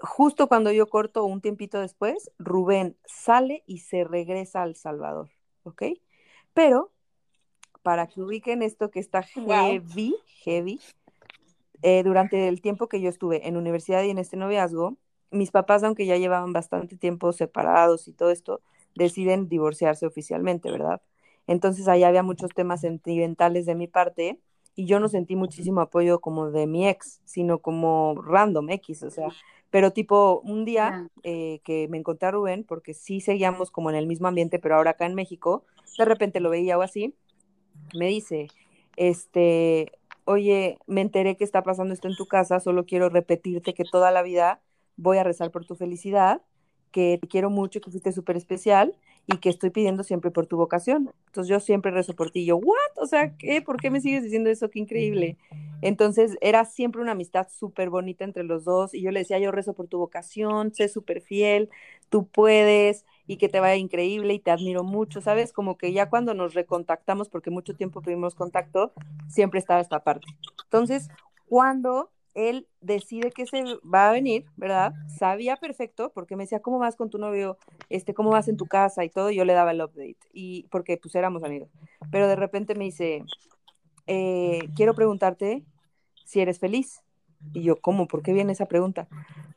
justo cuando yo corto un tiempito después, Rubén sale y se regresa al Salvador, ¿ok? Pero para que ubiquen esto que está heavy, heavy, eh, durante el tiempo que yo estuve en universidad y en este noviazgo, mis papás, aunque ya llevaban bastante tiempo separados y todo esto, deciden divorciarse oficialmente, ¿verdad? Entonces ahí había muchos temas sentimentales de mi parte y yo no sentí muchísimo apoyo como de mi ex, sino como random X, o sea, pero tipo un día eh, que me encontré a Rubén, porque sí seguíamos como en el mismo ambiente, pero ahora acá en México, de repente lo veía o así, me dice, este, oye, me enteré que está pasando esto en tu casa, solo quiero repetirte que toda la vida voy a rezar por tu felicidad, que te quiero mucho, que fuiste súper especial y que estoy pidiendo siempre por tu vocación. Entonces yo siempre rezo por ti. Y yo, ¿what? O sea, ¿qué? ¿Por qué me sigues diciendo eso? Qué increíble. Entonces era siempre una amistad súper bonita entre los dos y yo le decía, yo rezo por tu vocación, sé súper fiel, tú puedes y que te vaya increíble y te admiro mucho, ¿sabes? Como que ya cuando nos recontactamos, porque mucho tiempo tuvimos contacto, siempre estaba esta parte. Entonces, cuando él decide que se va a venir, ¿verdad? Sabía perfecto, porque me decía, ¿cómo vas con tu novio? Este, ¿cómo vas en tu casa? Y todo, y yo le daba el update, y porque pues éramos amigos. Pero de repente me dice, eh, quiero preguntarte si eres feliz. Y yo, ¿cómo? ¿Por qué viene esa pregunta?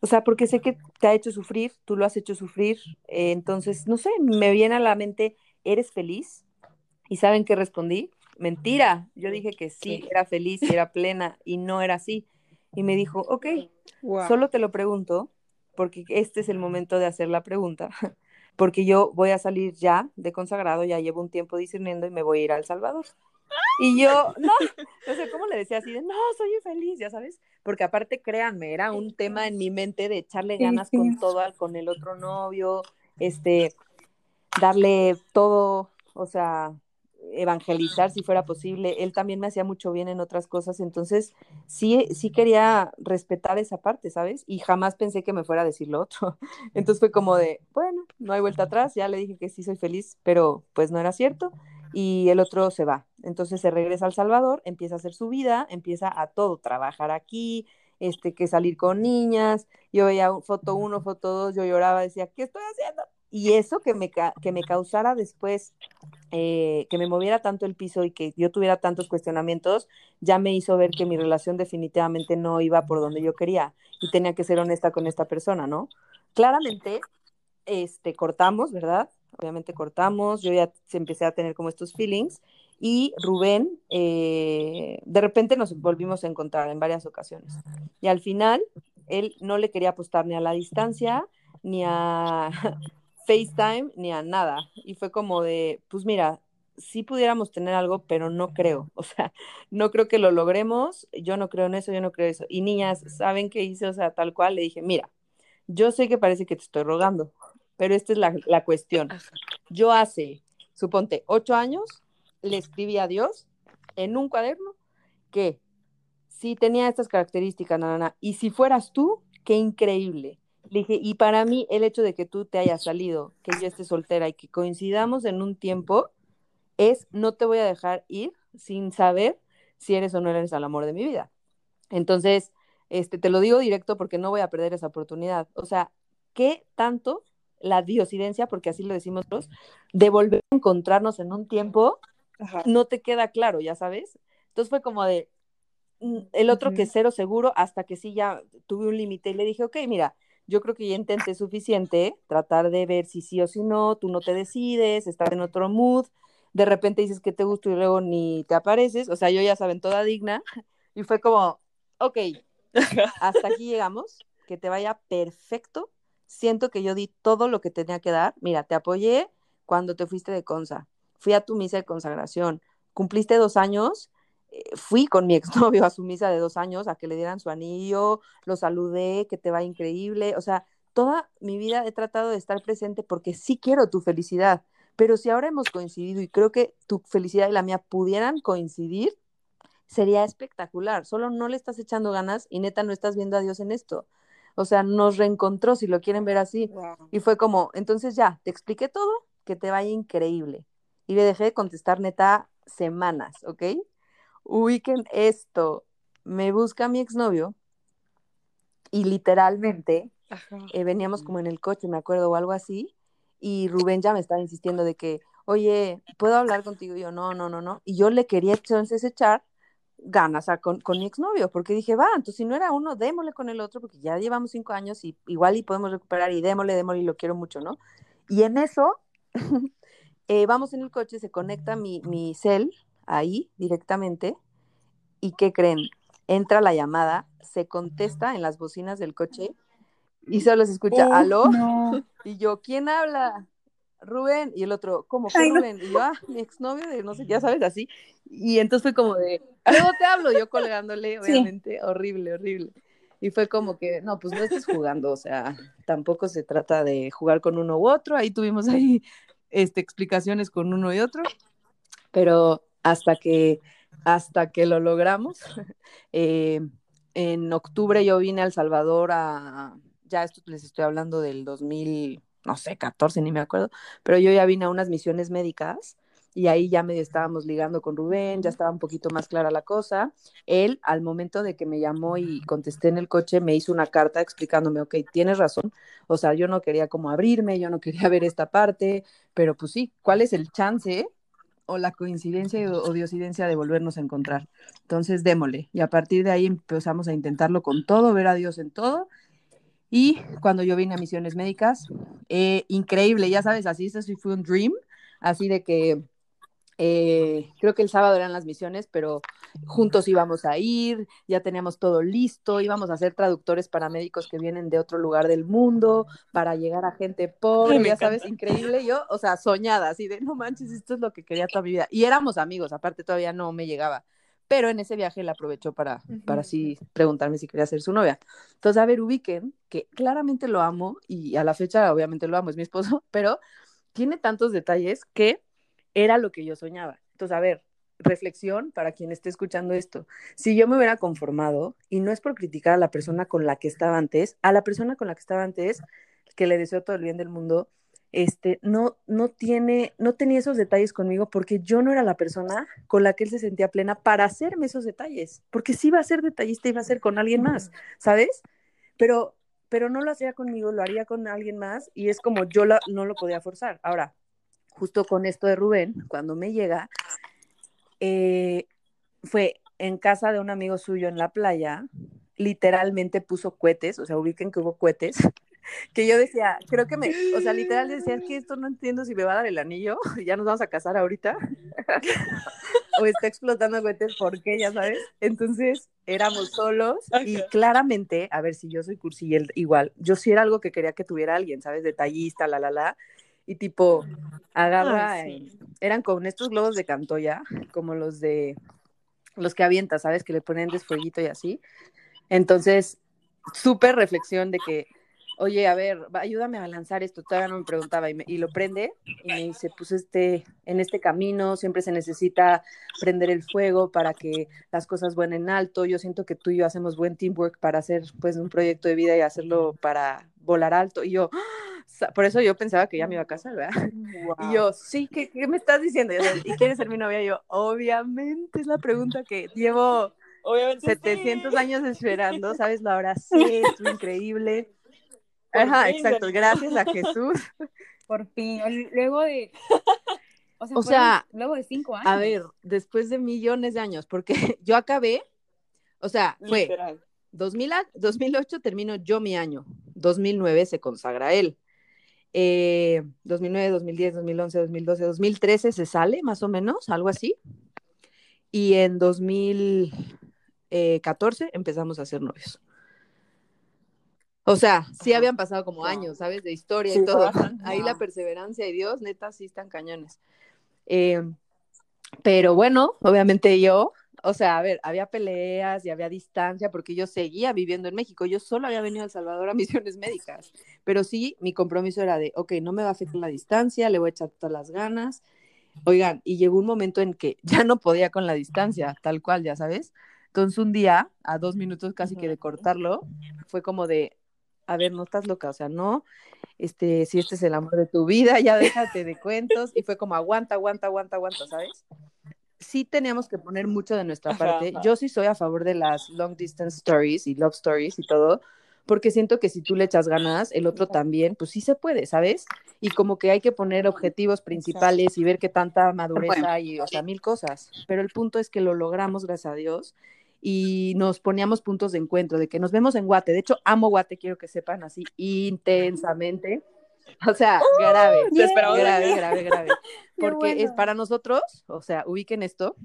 O sea, porque sé que te ha hecho sufrir, tú lo has hecho sufrir, eh, entonces, no sé, me viene a la mente, ¿eres feliz? ¿Y saben qué respondí? Mentira, yo dije que sí, era feliz, era plena, y no era así. Y me dijo, ok, solo te lo pregunto, porque este es el momento de hacer la pregunta, porque yo voy a salir ya de consagrado, ya llevo un tiempo discerniendo y me voy a ir a El Salvador. Y yo, no, no sé cómo le decía así de, no, soy feliz, ya sabes, porque aparte, créanme, era un tema en mi mente de echarle ganas con todo, con el otro novio, este, darle todo, o sea, evangelizar si fuera posible. Él también me hacía mucho bien en otras cosas, entonces sí, sí quería respetar esa parte, ¿sabes? Y jamás pensé que me fuera a decir lo otro. Entonces fue como de, bueno, no hay vuelta atrás, ya le dije que sí soy feliz, pero pues no era cierto y el otro se va. Entonces se regresa al Salvador, empieza a hacer su vida, empieza a todo, trabajar aquí, este, que salir con niñas, yo veía foto uno, foto dos, yo lloraba, decía, ¿qué estoy haciendo? Y eso que me, que me causara después, eh, que me moviera tanto el piso y que yo tuviera tantos cuestionamientos, ya me hizo ver que mi relación definitivamente no iba por donde yo quería y tenía que ser honesta con esta persona, ¿no? Claramente, este, cortamos, ¿verdad? Obviamente cortamos, yo ya empecé a tener como estos feelings y Rubén, eh, de repente nos volvimos a encontrar en varias ocasiones. Y al final, él no le quería apostar ni a la distancia, ni a FaceTime, ni a nada. Y fue como de, pues mira, sí pudiéramos tener algo, pero no creo. O sea, no creo que lo logremos. Yo no creo en eso, yo no creo en eso. Y niñas, ¿saben qué hice? O sea, tal cual, le dije, mira, yo sé que parece que te estoy rogando, pero esta es la, la cuestión. Yo hace, suponte, ocho años, le escribí a Dios en un cuaderno que si tenía estas características, nana, y si fueras tú, qué increíble. Le dije, y para mí el hecho de que tú te hayas salido, que yo esté soltera y que coincidamos en un tiempo, es no te voy a dejar ir sin saber si eres o no eres el amor de mi vida. Entonces, este, te lo digo directo porque no voy a perder esa oportunidad. O sea, ¿qué tanto la diosidencia, porque así lo decimos todos, de volver a encontrarnos en un tiempo, no te queda claro, ya sabes? Entonces fue como de, mm, el otro que cero seguro, hasta que sí ya tuve un límite y le dije, ok, mira, yo creo que ya intenté suficiente, tratar de ver si sí o si no, tú no te decides, estás en otro mood, de repente dices que te gusta y luego ni te apareces, o sea, yo ya saben, toda digna, y fue como, ok, hasta aquí llegamos, que te vaya perfecto, siento que yo di todo lo que tenía que dar, mira, te apoyé cuando te fuiste de Consa, fui a tu misa de consagración, cumpliste dos años, fui con mi exnovio a su misa de dos años a que le dieran su anillo, lo saludé, que te va increíble, o sea, toda mi vida he tratado de estar presente porque sí quiero tu felicidad, pero si ahora hemos coincidido y creo que tu felicidad y la mía pudieran coincidir, sería espectacular, solo no le estás echando ganas y neta no estás viendo a Dios en esto. O sea, nos reencontró, si lo quieren ver así. Y fue como, entonces ya, te expliqué todo, que te vaya increíble. Y le dejé de contestar neta semanas, ¿ok? Ubiquen esto, me busca mi exnovio y literalmente eh, veníamos como en el coche, me acuerdo, o algo así, y Rubén ya me estaba insistiendo de que, oye, ¿puedo hablar contigo? Y yo, no, no, no, no. Y yo le quería entonces echar ganas a, con, con, mi exnovio, porque dije, va, entonces si no era uno, démosle con el otro, porque ya llevamos cinco años y igual y podemos recuperar y démosle, démosle y lo quiero mucho, ¿no? Y en eso, eh, vamos en el coche, se conecta mi, mi cel ahí directamente. ¿Y qué creen? Entra la llamada, se contesta en las bocinas del coche y solo se escucha, oh, ¿aló? Y yo, ¿quién habla? Rubén. Y el otro, ¿cómo que Rubén? Y yo, ah, mi exnovio de no sé, ya sabes, así. Y entonces fue como de, luego te hablo, yo colgándole, obviamente, horrible, horrible. Y fue como que, no, pues no estés jugando, o sea, tampoco se trata de jugar con uno u otro. Ahí tuvimos ahí este, explicaciones con uno y otro, pero hasta que, hasta que lo logramos. Eh, en octubre yo vine a El Salvador a, ya esto les estoy hablando del 2000, no sé, 14, ni me acuerdo, pero yo ya vine a unas misiones médicas y ahí ya medio estábamos ligando con Rubén, ya estaba un poquito más clara la cosa. Él, al momento de que me llamó y contesté en el coche, me hizo una carta explicándome, ok, tienes razón, o sea, yo no quería como abrirme, yo no quería ver esta parte, pero pues sí, ¿cuál es el chance o la coincidencia o diosidencia de volvernos a encontrar. Entonces, démosle. Y a partir de ahí empezamos a intentarlo con todo, ver a Dios en todo. Y cuando yo vine a misiones médicas, eh, increíble, ya sabes, así, esto sí fue un dream, así de que eh, creo que el sábado eran las misiones, pero juntos íbamos a ir, ya teníamos todo listo, íbamos a ser traductores para médicos que vienen de otro lugar del mundo, para llegar a gente pobre, ya sabes, increíble. Yo, o sea, soñada, así de, no manches, esto es lo que quería toda mi vida. Y éramos amigos, aparte todavía no me llegaba. Pero en ese viaje la aprovechó para, para así preguntarme si quería ser su novia. Entonces, a ver, ubiquen que claramente lo amo y a la fecha obviamente lo amo, es mi esposo, pero tiene tantos detalles que era lo que yo soñaba. Entonces, a ver, reflexión para quien esté escuchando esto. Si yo me hubiera conformado, y no es por criticar a la persona con la que estaba antes, a la persona con la que estaba antes, que le deseo todo el bien del mundo, este, no, no tiene, no tenía esos detalles conmigo porque yo no era la persona con la que él se sentía plena para hacerme esos detalles, porque si iba a ser detallista iba a ser con alguien más, ¿sabes? Pero, pero no lo hacía conmigo, lo haría con alguien más y es como yo no lo podía forzar. Ahora, justo con esto de Rubén, cuando me llega, eh, fue en casa de un amigo suyo en la playa, literalmente puso cohetes, o sea, ubiquen que hubo cohetes, que yo decía, creo que me, o sea, literal decía, es que esto no entiendo si me va a dar el anillo, ya nos vamos a casar ahorita, o está explotando cohetes, ¿por qué? Ya sabes. Entonces, éramos solos y claramente, a ver si yo soy cursi igual, yo sí era algo que quería que tuviera alguien, ¿sabes? Detallista, la, la, la, y tipo, agarra, eran con estos globos de cantoya, como los de, los que avienta, ¿sabes? Que le ponen desfueguito y así. Entonces, súper reflexión de que oye, a ver, ayúdame a lanzar esto, todavía no me preguntaba, y, lo prende, y me dice, pues este, en este camino siempre se necesita prender el fuego para que las cosas vuelen alto, yo siento que tú y yo hacemos buen teamwork para hacer, pues, un proyecto de vida y hacerlo para volar alto, y yo, por eso yo pensaba que ya me iba a casar, ¿verdad? Y yo, sí, ¿qué, ¿qué, me estás diciendo? ¿Y quieres ser mi novia? Y yo, obviamente es la pregunta que llevo... Obviamente 700 años esperando, ¿sabes? La hora sí, es increíble Ajá, exacto, gracias a Jesús. Por fin, luego de... O sea, luego de cinco años. A ver, después de millones de años, porque yo acabé, o sea, fue 2000 2008 termino yo mi año, 2009 se consagra él. 2009, 2010, 2011, 2012, 2013 se sale más o menos, algo así. Y en 2014 empezamos a ser novios. O sea, sí habían pasado como años, ¿sabes? De historia y todo. Ahí la perseverancia y Dios, neta, sí están cañones. Eh, pero bueno, obviamente yo, o sea, a ver, había peleas y había distancia porque yo seguía viviendo en México. Yo solo había venido a El Salvador a misiones médicas. Pero sí, mi compromiso era de, ok, no me va a afectar la distancia, le voy a echar todas las ganas. Oigan, y llegó un momento en que ya no podía con la distancia, tal cual, ya sabes. Entonces un día, a dos minutos casi que de cortarlo, fue como de, a ver, no estás loca, o sea, no, este, si este es el amor de tu vida, ya déjate de cuentos, y fue como aguanta, aguanta, aguanta, aguanta, ¿sabes? Sí teníamos que poner mucho de nuestra parte. Yo sí soy a favor de las long distance stories y love stories y todo, porque siento que si tú le echas ganas, el otro también, pues sí se puede, ¿sabes? Y como que hay que poner objetivos principales y ver qué tanta madurez hay, o sea, mil cosas. Pero el punto es que lo logramos, gracias a Dios, y nos poníamos puntos de encuentro, de que nos vemos en Guate. De hecho, amo Guate, quiero que sepan así intensamente. O sea, grave, grave, grave, grave, Porque es para nosotros, o sea, ubiquen esto.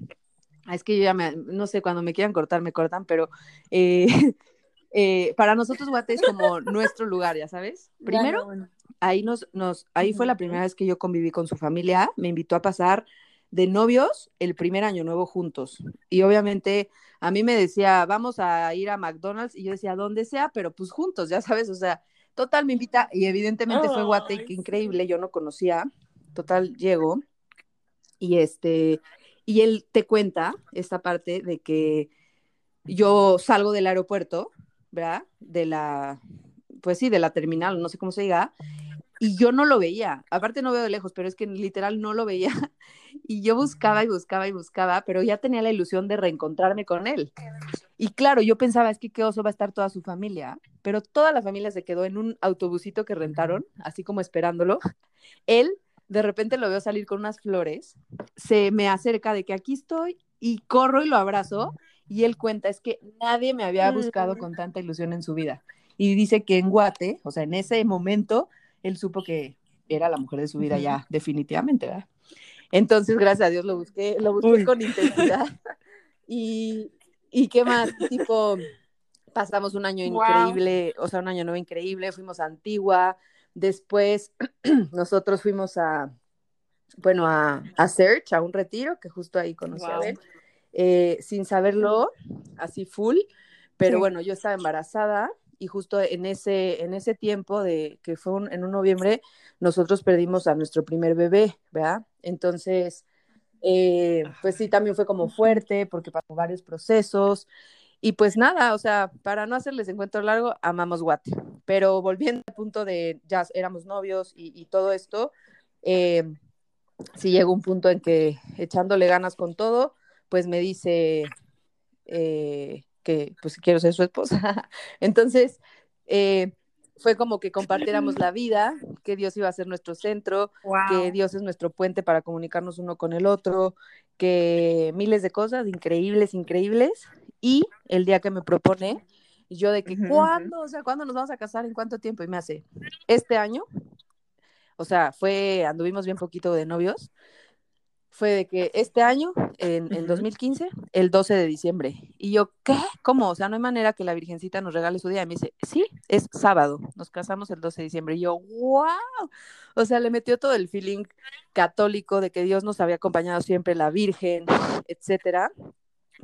Es que yo ya me, no sé, cuando me quieran cortar, me cortan, pero eh, eh, para nosotros Guate es como nuestro lugar, ya sabes. Primero, ahí nos, nos, ahí fue la primera vez que yo conviví con su familia. Me invitó a pasar de novios el primer año nuevo juntos. Y obviamente a mí me decía, vamos a ir a McDonald's, y yo decía, donde sea, pero pues juntos, ya sabes, o sea, total me invita, y evidentemente fue Guate, increíble, yo no conocía, total llego, y este, y él te cuenta esta parte de que yo salgo del aeropuerto, De la, pues sí, de la terminal, no sé cómo se diga, y yo no lo veía. Aparte no veo de lejos, pero es que literal no lo veía. Y yo buscaba y buscaba y buscaba, pero ya tenía la ilusión de reencontrarme con él. Y claro, yo pensaba, es que qué oso va a estar toda su familia, pero toda la familia se quedó en un autobusito que rentaron, así como esperándolo. Él, de repente lo veo salir con unas flores, se me acerca de que aquí estoy y corro y lo abrazo. Y él cuenta, es que nadie me había buscado con tanta ilusión en su vida. Y dice que en Guate, o sea, en ese momento, él supo que era la mujer de su vida ya definitivamente, ¿verdad? Entonces, gracias a Dios lo busqué, lo busqué con intensidad. Y, y qué más, tipo, pasamos un año increíble, o sea, un año nuevo increíble, fuimos a Antigua, después nosotros fuimos a, bueno, a, a Search, a un retiro, que justo ahí conocí a él, eh, sin saberlo, así full, pero bueno, yo estaba embarazada y justo en ese, en ese tiempo de que fue en un noviembre, nosotros perdimos a nuestro primer bebé, ¿verdad? Entonces, eh, pues sí, también fue como fuerte porque pasó varios procesos Y pues nada, o sea, para no hacerles encuentro largo, amamos Guate. Pero volviendo al punto de ya éramos novios y, todo esto, eh, sí llegó un punto en que echándole ganas con todo, pues me dice eh, que pues quiero ser su esposa. Entonces, eh, fue como que compartiéramos la vida, que Dios iba a ser nuestro centro, que Dios es nuestro puente para comunicarnos uno con el otro, que miles de cosas increíbles, increíbles. Y el día que me propone, yo de que, ¿cuándo? O sea, ¿cuándo nos vamos a casar? ¿En cuánto tiempo? Y me hace, este año, o sea, fue, anduvimos bien poquito de novios, fue de que este año, en, en, 2015, el 12 de diciembre. Y yo, ¿qué? ¿Cómo? O sea, no hay manera que la Virgencita nos regale su día. Y me dice, sí, es sábado. Nos casamos el 12 de diciembre. Y yo, wow. O sea, le metió todo el feeling católico de que Dios nos había acompañado siempre, la Virgen, etcétera.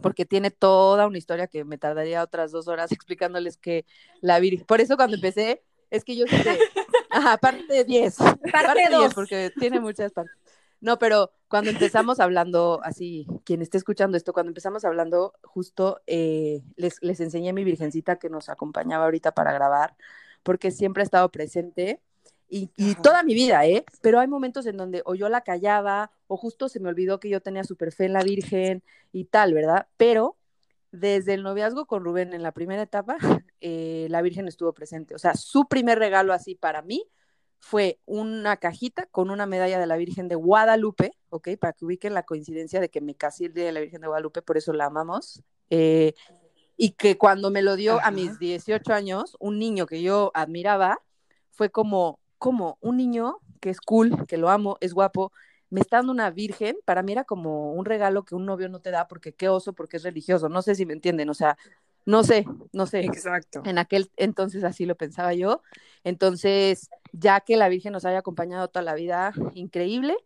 Porque tiene toda una historia que me tardaría otras dos horas explicándoles que la Virgen. Por eso cuando empecé, es que yo sé, ajá, parte 10. Parte 10, porque tiene muchas partes. No, pero cuando empezamos hablando, así, quien esté escuchando esto, cuando empezamos hablando, justo eh, les, les enseñé a mi virgencita que nos acompañaba ahorita para grabar, porque siempre ha estado presente y, y, toda mi vida, ¿eh? Pero hay momentos en donde o yo la callaba o justo se me olvidó que yo tenía súper fe en la Virgen y tal, ¿verdad? Pero desde el noviazgo con Rubén en la primera etapa, eh, la Virgen estuvo presente. O sea, su primer regalo así para mí fue una cajita con una medalla de la Virgen de Guadalupe, ¿ok? Para que ubiquen la coincidencia de que me casé el día de la Virgen de Guadalupe, por eso la amamos. Eh, y que cuando me lo dio a mis 18 años, un niño que yo admiraba, fue como, como un niño que es cool, que lo amo, es guapo, me está dando una virgen, para mí era como un regalo que un novio no te da porque qué oso, porque es religioso, no sé si me entienden, o sea, no sé, no sé. Exacto. En aquel entonces así lo pensaba yo. Entonces, ya que la Virgen nos haya acompañado toda la vida, increíble.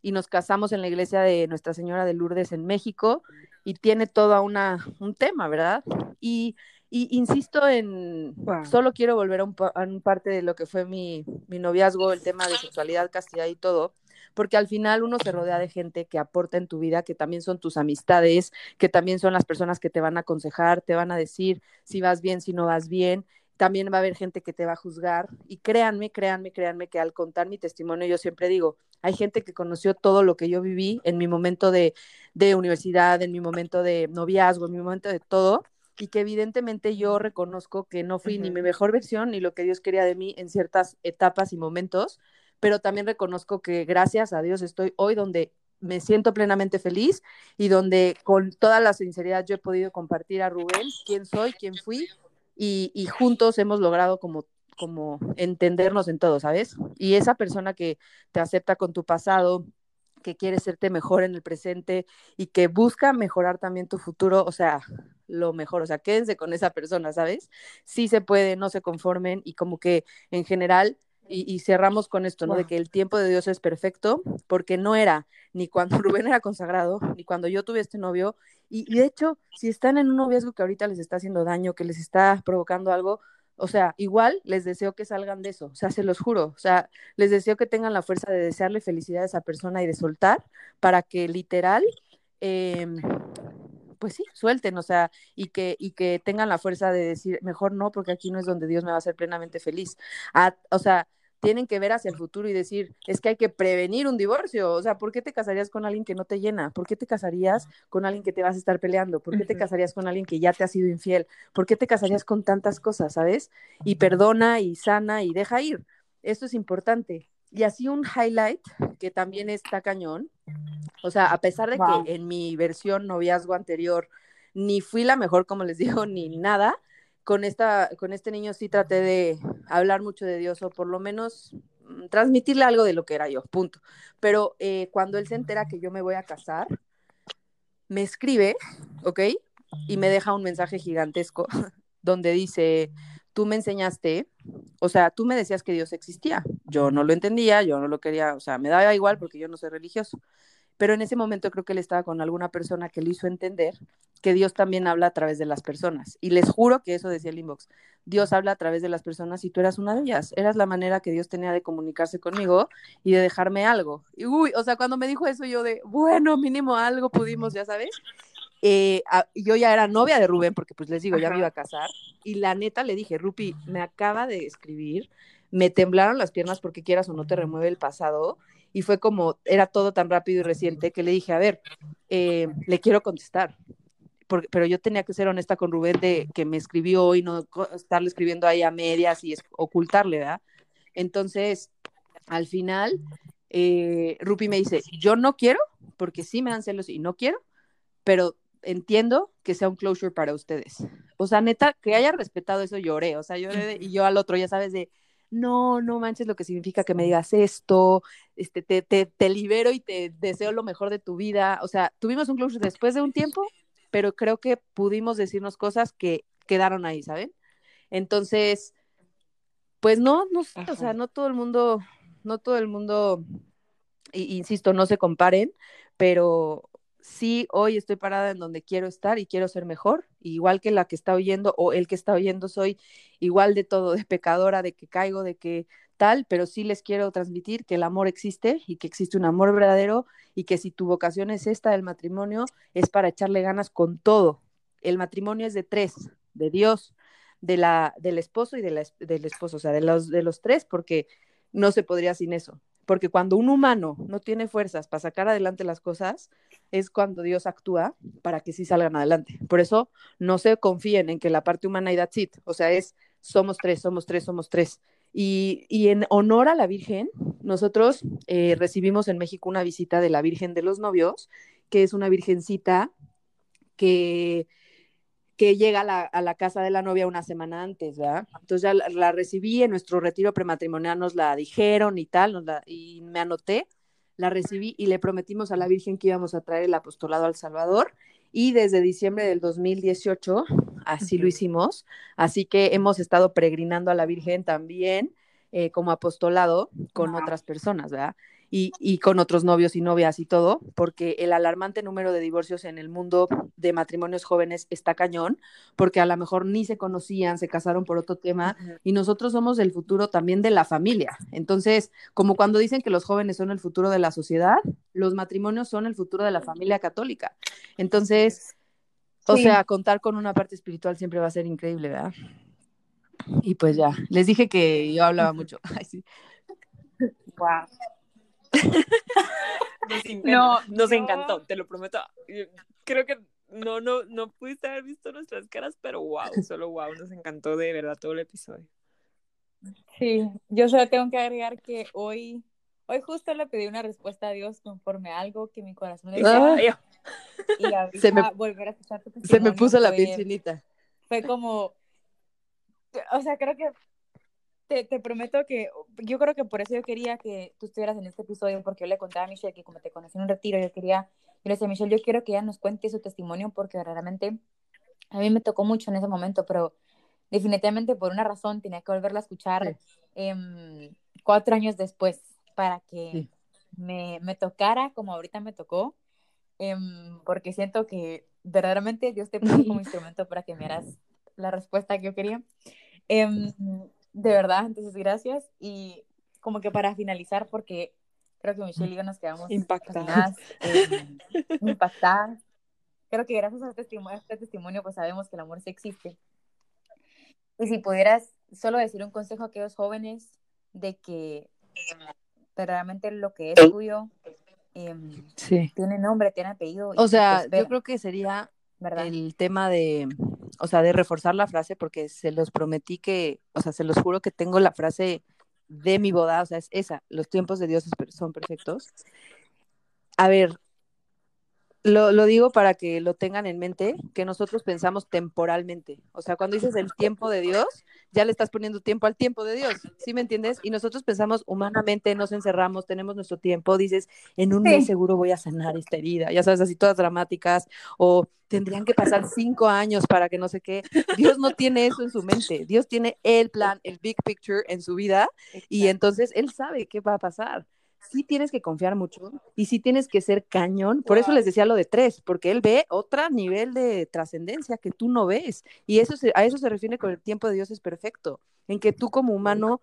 Y nos casamos en la iglesia de Nuestra Señora de Lourdes en México y tiene todo una, un tema, ¿verdad? Y, insisto en, solo quiero volver a un, a un, parte de lo que fue mi, mi noviazgo, el tema de sexualidad, castidad y todo, porque al final uno se rodea de gente que aporta en tu vida, que también son tus amistades, que también son las personas que te van a aconsejar, te van a decir si vas bien, si no vas bien. También va a haber gente que te va a juzgar. Y créanme, créanme, créanme que al contar mi testimonio, yo siempre digo, hay gente que conoció todo lo que yo viví en mi momento de, de universidad, en mi momento de noviazgo, en mi momento de todo, y que evidentemente yo reconozco que no fui ni mi mejor versión ni lo que Dios quería de mí en ciertas etapas y momentos, pero también reconozco que gracias a Dios estoy hoy donde me siento plenamente feliz y donde con toda la sinceridad yo he podido compartir a Rubén quién soy, quién fui y, juntos hemos logrado como como entendernos en todo, ¿sabes? Y esa persona que te acepta con tu pasado, que quiere serte mejor en el presente y que busca mejorar también tu futuro, o sea, lo mejor, o sea, quédense con esa persona, ¿sabes? Sí se puede, no se conformen y como que en general y, cerramos con esto, ¿no? De que el tiempo de Dios es perfecto, porque no era ni cuando Rubén era consagrado, ni cuando yo tuve este novio. Y, de hecho, si están en un noviazgo que ahorita les está haciendo daño, que les está provocando algo, o sea, igual les deseo que salgan de eso, o sea, se los juro, o sea, les deseo que tengan la fuerza de desearle felicidad a esa persona y de soltar para que literal, em, pues sí, suelten, o sea, y que, y que tengan la fuerza de decir, mejor no, porque aquí no es donde Dios me va a hacer plenamente feliz. o sea, tienen que ver hacia el futuro y decir, es que hay que prevenir un divorcio. O sea, ¿por qué te casarías con alguien que no te llena? ¿Por qué te casarías con alguien que te vas a estar peleando? ¿Por qué te casarías con alguien que ya te ha sido infiel? ¿Por qué te casarías con tantas cosas, sabes? Y perdona y sana y deja ir. Esto es importante. Y así un highlight que también está cañón. O sea, a pesar de que en mi versión noviazgo anterior ni fui la mejor, como les digo, ni nada, con, esta, con este niño sí traté de hablar mucho de Dios o por lo menos mm, transmitirle algo de lo que era yo, punto. Pero eh, cuando él se entera que yo me voy a casar, me escribe, ¿ok? Y me deja un mensaje gigantesco donde dice, tú me enseñaste, o sea, tú me decías que Dios existía, yo no lo entendía, yo no lo quería, o sea, me daba igual porque yo no soy religioso pero en ese momento creo que él estaba con alguna persona que le hizo entender que Dios también habla a través de las personas. Y les juro que eso decía el inbox. Dios habla a través de las personas y tú eras una de ellas. Eras la manera que Dios tenía de comunicarse conmigo y de dejarme algo. Y uy, o sea, cuando me dijo eso yo de, bueno, mínimo algo pudimos, ya sabes. eh, yo ya era novia de Rubén, porque pues les digo, ya me iba a casar, y la neta le dije, Rupi, me acaba de escribir, me temblaron las piernas porque quieras o no te remueve el pasado, y fue como, era todo tan rápido y reciente que le dije, a ver, eh, le quiero contestar, porque, pero yo tenía que ser honesta con Rubén de que me escribió y no estarle escribiendo ahí a medias y ocultarle, ¿verdad? Entonces, al final, eh, Rupi me dice, yo no quiero, porque sí me dan celos y no quiero, pero entiendo que sea un closure para ustedes. O sea, neta, que haya respetado eso, lloré. O sea, lloré y yo al otro, ya sabes, de no, no manches lo que significa que me digas esto, este, te, te, te libero y te deseo lo mejor de tu vida. O sea, tuvimos un closure después de un tiempo, pero creo que pudimos decirnos cosas que quedaron ahí, ¿saben? Entonces, pues no, no sé, o sea, no todo el mundo, no todo el mundo, insisto, no se comparen, pero sí hoy estoy parada en donde quiero estar y quiero ser mejor, igual que la que está oyendo o el que está oyendo soy igual de todo, de pecadora, de que caigo, de que tal, pero sí les quiero transmitir que el amor existe y que existe un amor verdadero y que si tu vocación es esta del matrimonio, es para echarle ganas con todo. El matrimonio es de tres, de Dios, de la, del esposo y de la, del esposo, o sea, de los, de los tres, porque no se podría sin eso porque cuando un humano no tiene fuerzas para sacar adelante las cosas, es cuando Dios actúa para que sí salgan adelante. Por eso no se confíen en que la parte humana y it, o sea, es somos tres, somos tres, somos tres. Y, en honor a la Virgen, nosotros eh, recibimos en México una visita de la Virgen de los Novios, que es una virgencita que que llega a la, casa de la novia una semana antes, ¿verdad? Entonces ya la, recibí en nuestro retiro prematrimonial, nos la dijeron y tal, y me anoté, la recibí y le prometimos a la Virgen que íbamos a traer el apostolado al Salvador. Y desde diciembre del 2018 así lo hicimos. Así que hemos estado peregrinando a la Virgen también eh, como apostolado con otras personas, ¿verdad? Y, con otros novios y novias y todo, porque el alarmante número de divorcios en el mundo de matrimonios jóvenes está cañón, porque a lo mejor ni se conocían, se casaron por otro tema, y nosotros somos el futuro también de la familia. Entonces, como cuando dicen que los jóvenes son el futuro de la sociedad, los matrimonios son el futuro de la familia católica. Entonces, o sea, contar con una parte espiritual siempre va a ser increíble, ¿verdad? Y pues ya, les dije que yo hablaba mucho. Ay, sí. Wow. nos, no, nos encantó, te lo prometo. Creo que no, no, no pudiste haber visto nuestras caras, pero wow, solo wow, nos encantó de verdad todo el episodio. Sí, yo solo tengo que agregar que hoy, hoy justo le pedí una respuesta a Dios conforme a algo que mi corazón le decía. y se me, volver a escuchar Se me puso la piel chinita. Fue como, o sea, creo que te, te, prometo que yo creo que por eso yo quería que tú estuvieras en este episodio, porque yo le contaba a Michelle que como te conocí en un retiro, yo quería, yo le decía, Michelle, yo quiero que ella nos cuente su testimonio porque verdaderamente a mí me tocó mucho en ese momento, pero definitivamente por una razón tenía que volverla a escuchar em, cuatro años después para que me, me, tocara como ahorita me tocó, em, porque siento que verdaderamente Dios te puso como instrumento para que me hagas la respuesta que yo quería. Em, de verdad, entonces gracias. Y como que para finalizar, porque creo que Michelle y yo nos quedamos impactadas. Eh, impactadas. Creo que gracias a este testimonio, a este testimonio, pues sabemos que el amor sí existe. Y si pudieras solo decir un consejo a aquellos jóvenes de que verdaderamente lo que es tuyo em, tiene nombre, tiene apellido. O sea, yo creo que sería el tema de, o sea, de reforzar la frase, porque se los prometí que, o sea, se los juro que tengo la frase de mi boda, o sea, es esa, los tiempos de Dios son perfectos. A ver, lo, lo, digo para que lo tengan en mente, que nosotros pensamos temporalmente. O sea, cuando dices el tiempo de Dios, ya le estás poniendo tiempo al tiempo de Dios, ¿sí me entiendes? Y nosotros pensamos humanamente, nos encerramos, tenemos nuestro tiempo, dices, en un mes seguro voy a sanar esta herida, ya sabes, así todas dramáticas, o tendrían que pasar cinco años para que no sé qué. Dios no tiene eso en su mente, Dios tiene el plan, el big picture en su vida, y entonces Él sabe qué va a pasar sí tienes que confiar mucho y sí tienes que ser cañón. Por eso les decía lo de tres, porque él ve otro nivel de trascendencia que tú no ves. Y eso a eso se refiere con el tiempo de Dios es perfecto, en que tú como humano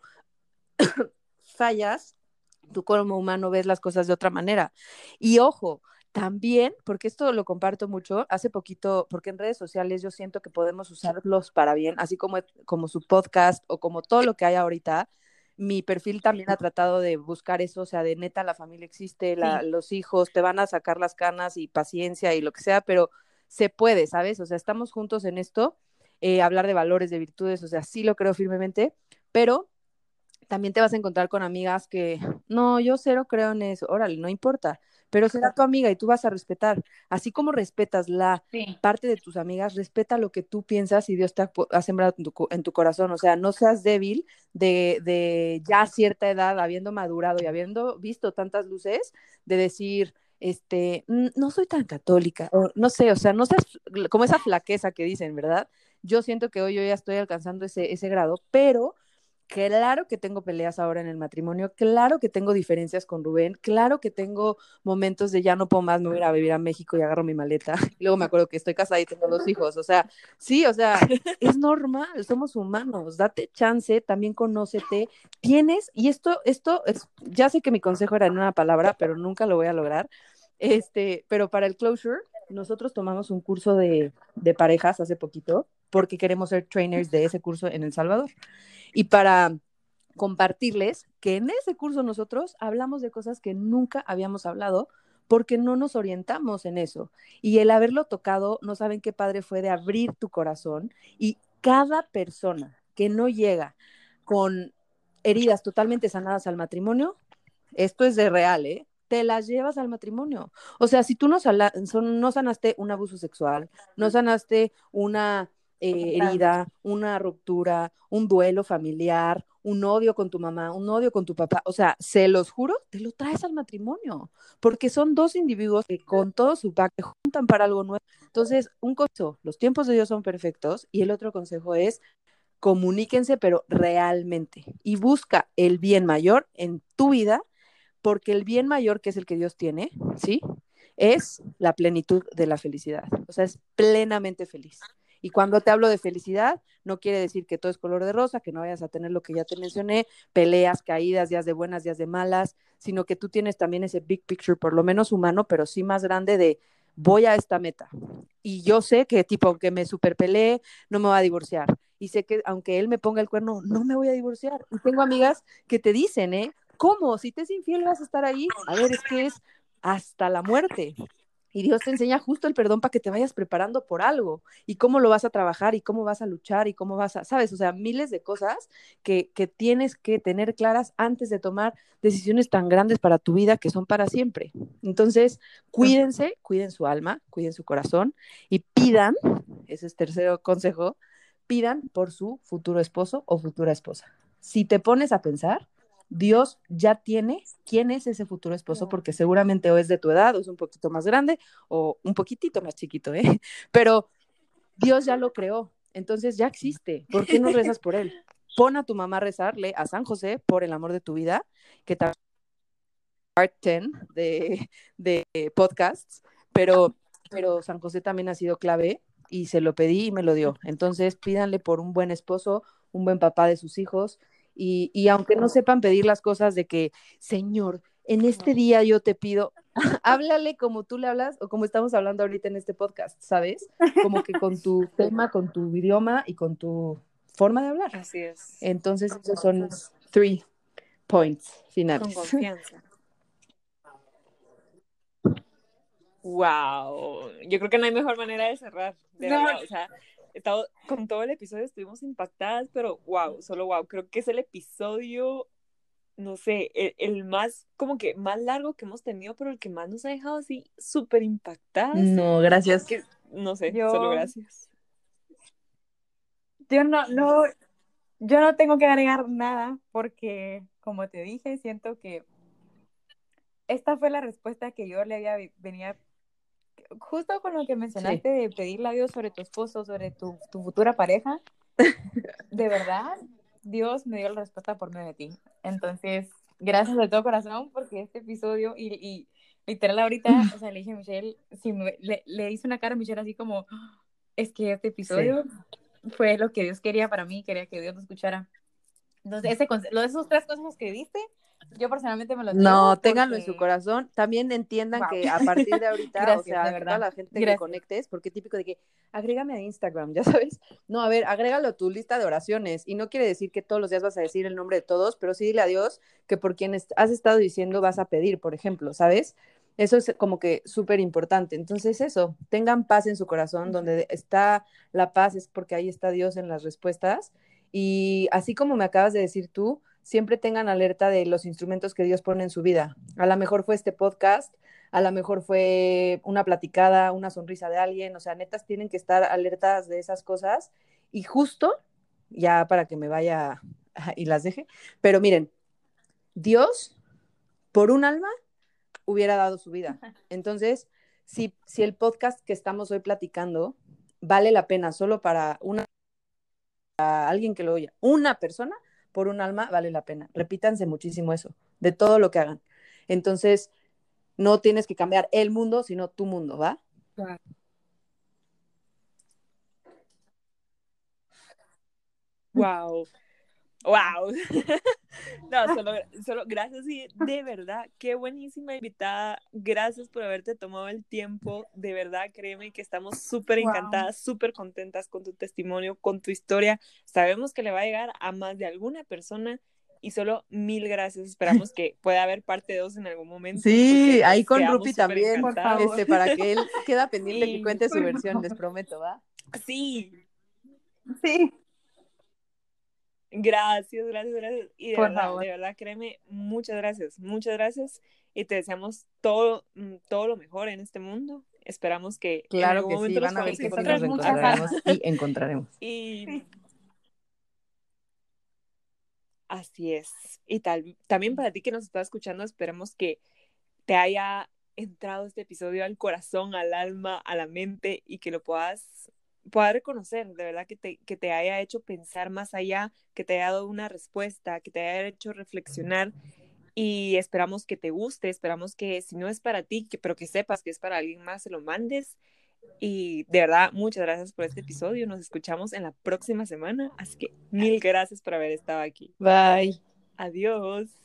fallas, tú como humano ves las cosas de otra manera. Y ojo, también, porque esto lo comparto mucho, hace poquito, porque en redes sociales yo siento que podemos usarlos para bien, así como, como su podcast o como todo lo que hay ahorita. Mi perfil también ha tratado de buscar eso, o sea, de neta la familia existe, la, los hijos te van a sacar las canas y paciencia y lo que sea, pero se puede, ¿sabes? O sea, estamos juntos en esto, eh, hablar de valores, de virtudes, o sea, sí lo creo firmemente, pero también te vas a encontrar con amigas que, no, yo cero creo en eso, órale, no importa, pero será tu amiga y tú vas a respetar. Así como respetas la parte de tus amigas, respeta lo que tú piensas y Dios te ha, sembrado en tu, corazón. O sea, no seas débil de, de ya cierta edad, habiendo madurado y habiendo visto tantas luces, de decir, este, no soy tan católica, o no sé, o sea, no seas como esa flaqueza que dicen, ¿verdad? Yo siento que hoy yo ya estoy alcanzando ese, ese grado, pero Claro que tengo peleas ahora en el matrimonio, claro que tengo diferencias con Rubén, claro que tengo momentos de ya no puedo más, me voy a vivir a México y agarro mi maleta. Y luego me acuerdo que estoy casada y tengo dos hijos. O sea, sí, o sea, es normal, somos humanos, date chance, también conócete, tienes, y esto, esto es, ya sé que mi consejo era en una palabra, pero nunca lo voy a lograr. Este, pero para el closure, nosotros tomamos un curso de, de parejas hace poquito porque queremos ser trainers de ese curso en El Salvador y para compartirles que en ese curso nosotros hablamos de cosas que nunca habíamos hablado porque no nos orientamos en eso. Y el haberlo tocado, no saben qué padre fue de abrir tu corazón y cada persona que no llega con heridas totalmente sanadas al matrimonio, esto es de real, ¿eh? Te las llevas al matrimonio. O sea, si tú no, no sanaste un abuso sexual, no sanaste una eh, herida, una ruptura, un duelo familiar, un odio con tu mamá, un odio con tu papá. O sea, se los juro, te lo traes al matrimonio, porque son dos individuos que con todo su pack juntan para algo nuevo. Entonces, un consejo, los tiempos de Dios son perfectos y el otro consejo es comuníquense, pero realmente, y busca el bien mayor en tu vida, porque el bien mayor que es el que Dios tiene, ¿sí? Es la plenitud de la felicidad. O sea, es plenamente feliz. Y cuando te hablo de felicidad, no quiere decir que todo es color de rosa, que no vayas a tener lo que ya te mencioné, peleas, caídas, días de buenas, días de malas, sino que tú tienes también ese big picture, por lo menos humano, pero sí más grande de voy a esta meta. Y yo sé que, tipo, aunque me super peleé, no me voy a divorciar. Y sé que aunque él me ponga el cuerno, no me voy a divorciar. Y tengo amigas que te dicen, ¿eh? ¿Cómo? Si te es infiel, vas a estar ahí. A ver, es que es hasta la muerte. Y Dios te enseña justo el perdón para que te vayas preparando por algo y cómo lo vas a trabajar y cómo vas a luchar y cómo vas a, sabes, o sea, miles de cosas que, que tienes que tener claras antes de tomar decisiones tan grandes para tu vida que son para siempre. Entonces, cuídense, cuiden su alma, cuiden su corazón y pidan, ese es tercero consejo, pidan por su futuro esposo o futura esposa. Si te pones a pensar, Dios ya tiene quién es ese futuro esposo, porque seguramente o es de tu edad, o es un poquito más grande, o un poquitito más chiquito, ¿eh? Pero Dios ya lo creó, entonces ya existe. ¿Por qué no rezas por él? Pon a tu mamá a rezarle a San José por el amor de tu vida, que también part 10 de, de podcasts, pero, pero San José también ha sido clave y se lo pedí y me lo dio. Entonces pídanle por un buen esposo, un buen papá de sus hijos y, y aunque no sepan pedir las cosas de que, Señor, en este día yo te pido, háblale como tú le hablas o como estamos hablando ahorita en este podcast, ¿sabes? Como que con tu tema, con tu idioma y con tu forma de hablar. Así es. Entonces, esos son los three points finales. Con confianza. Wow, yo creo que no hay mejor manera de cerrar. De No. verdad, o sea, estado, con todo el episodio estuvimos impactadas, pero wow, solo wow. Creo que es el episodio, no sé, el, el más, como que más largo que hemos tenido, pero el que más nos ha dejado así súper impactadas. No, gracias. Que, no sé, Yo- solo gracias. Yo no, no, yo no tengo que agregar nada porque, como te dije, siento que esta fue la respuesta que yo le había venía justo con lo que mencionaste de pedirle a Dios sobre tu esposo, sobre tu, tu futura pareja. De verdad, Dios me dio la respuesta por medio de ti. Entonces, gracias de todo corazón porque este episodio y, y literal ahorita, o sea, le dije a Michelle, si me- le, le hice una cara a Michelle así como, "Ah, es que este episodio fue lo que Dios quería para mí, quería que Dios lo escuchara. Entonces, ese esos tres consejos que diste, Yo personalmente me lo No, ténganlo en su corazón. También entiendan Wow. que a partir de ahorita, o Gracias, sea, de toda la gente que conectes, porque típico de que agrégame a Instagram, ya sabes. No, a ver, agrégalo a tu lista de oraciones. Y no quiere decir que todos los días vas a decir el nombre de todos, pero sí dile a Dios que por quien has estado diciendo vas a pedir, por ejemplo, ¿sabes? Eso es como que súper importante. Entonces, eso, tengan paz en su corazón, donde está la paz es porque ahí está Dios en las respuestas. Y así como me acabas de decir tú, siempre tengan alerta de los instrumentos que Dios pone en su vida. A lo mejor fue este podcast, a lo mejor fue una platicada, una sonrisa de alguien, o sea, netas tienen que estar alertas de esas cosas. Y justo, ya para que me vaya y las deje, pero miren, Dios, por un alma, hubiera dado su vida. Entonces, si, si el podcast que estamos hoy platicando vale la pena solo para una a alguien que lo oya, una persona por un alma vale la pena. Repítanse muchísimo eso, de todo lo que hagan. Entonces, no tienes que cambiar el mundo, sino tu mundo, ¿va? Wow. Wow. No, solo, solo gracias y de verdad, qué buenísima invitada. Gracias por haberte tomado el tiempo. De verdad, créeme que estamos súper Wow. encantadas, súper contentas con tu testimonio, con tu historia. Sabemos que le va a llegar a más de alguna persona y solo mil gracias. Esperamos que pueda haber parte 2 en algún momento. Sí, ahí con Rupi también, Por encantadas. favor. este, para que él queda pendiente Sí, que cuente su versión, les prometo, ¿va? Sí, Sí. Gracias, gracias, gracias. Y de Por verdad, favor. de verdad, créeme, muchas gracias, muchas gracias. Y te deseamos todo, mm, todo lo mejor en este mundo. Esperamos que en Claro algún que sí, momento van a nos ver que encontraremos y encontraremos. Y así es. Y tal, también para ti que nos estás escuchando, esperemos que te haya entrado este episodio al corazón, al alma, a la mente y que lo puedas, puedas reconocer, de verdad que te, que te haya hecho pensar más allá, que te haya dado una respuesta, que te haya hecho reflexionar y esperamos que te guste, esperamos que si no es para ti, que, pero que sepas que es para alguien más, se lo mandes. Y de verdad, muchas gracias por este episodio. Nos escuchamos en la próxima semana. Así que mil gracias por haber estado aquí. Bye. Adiós.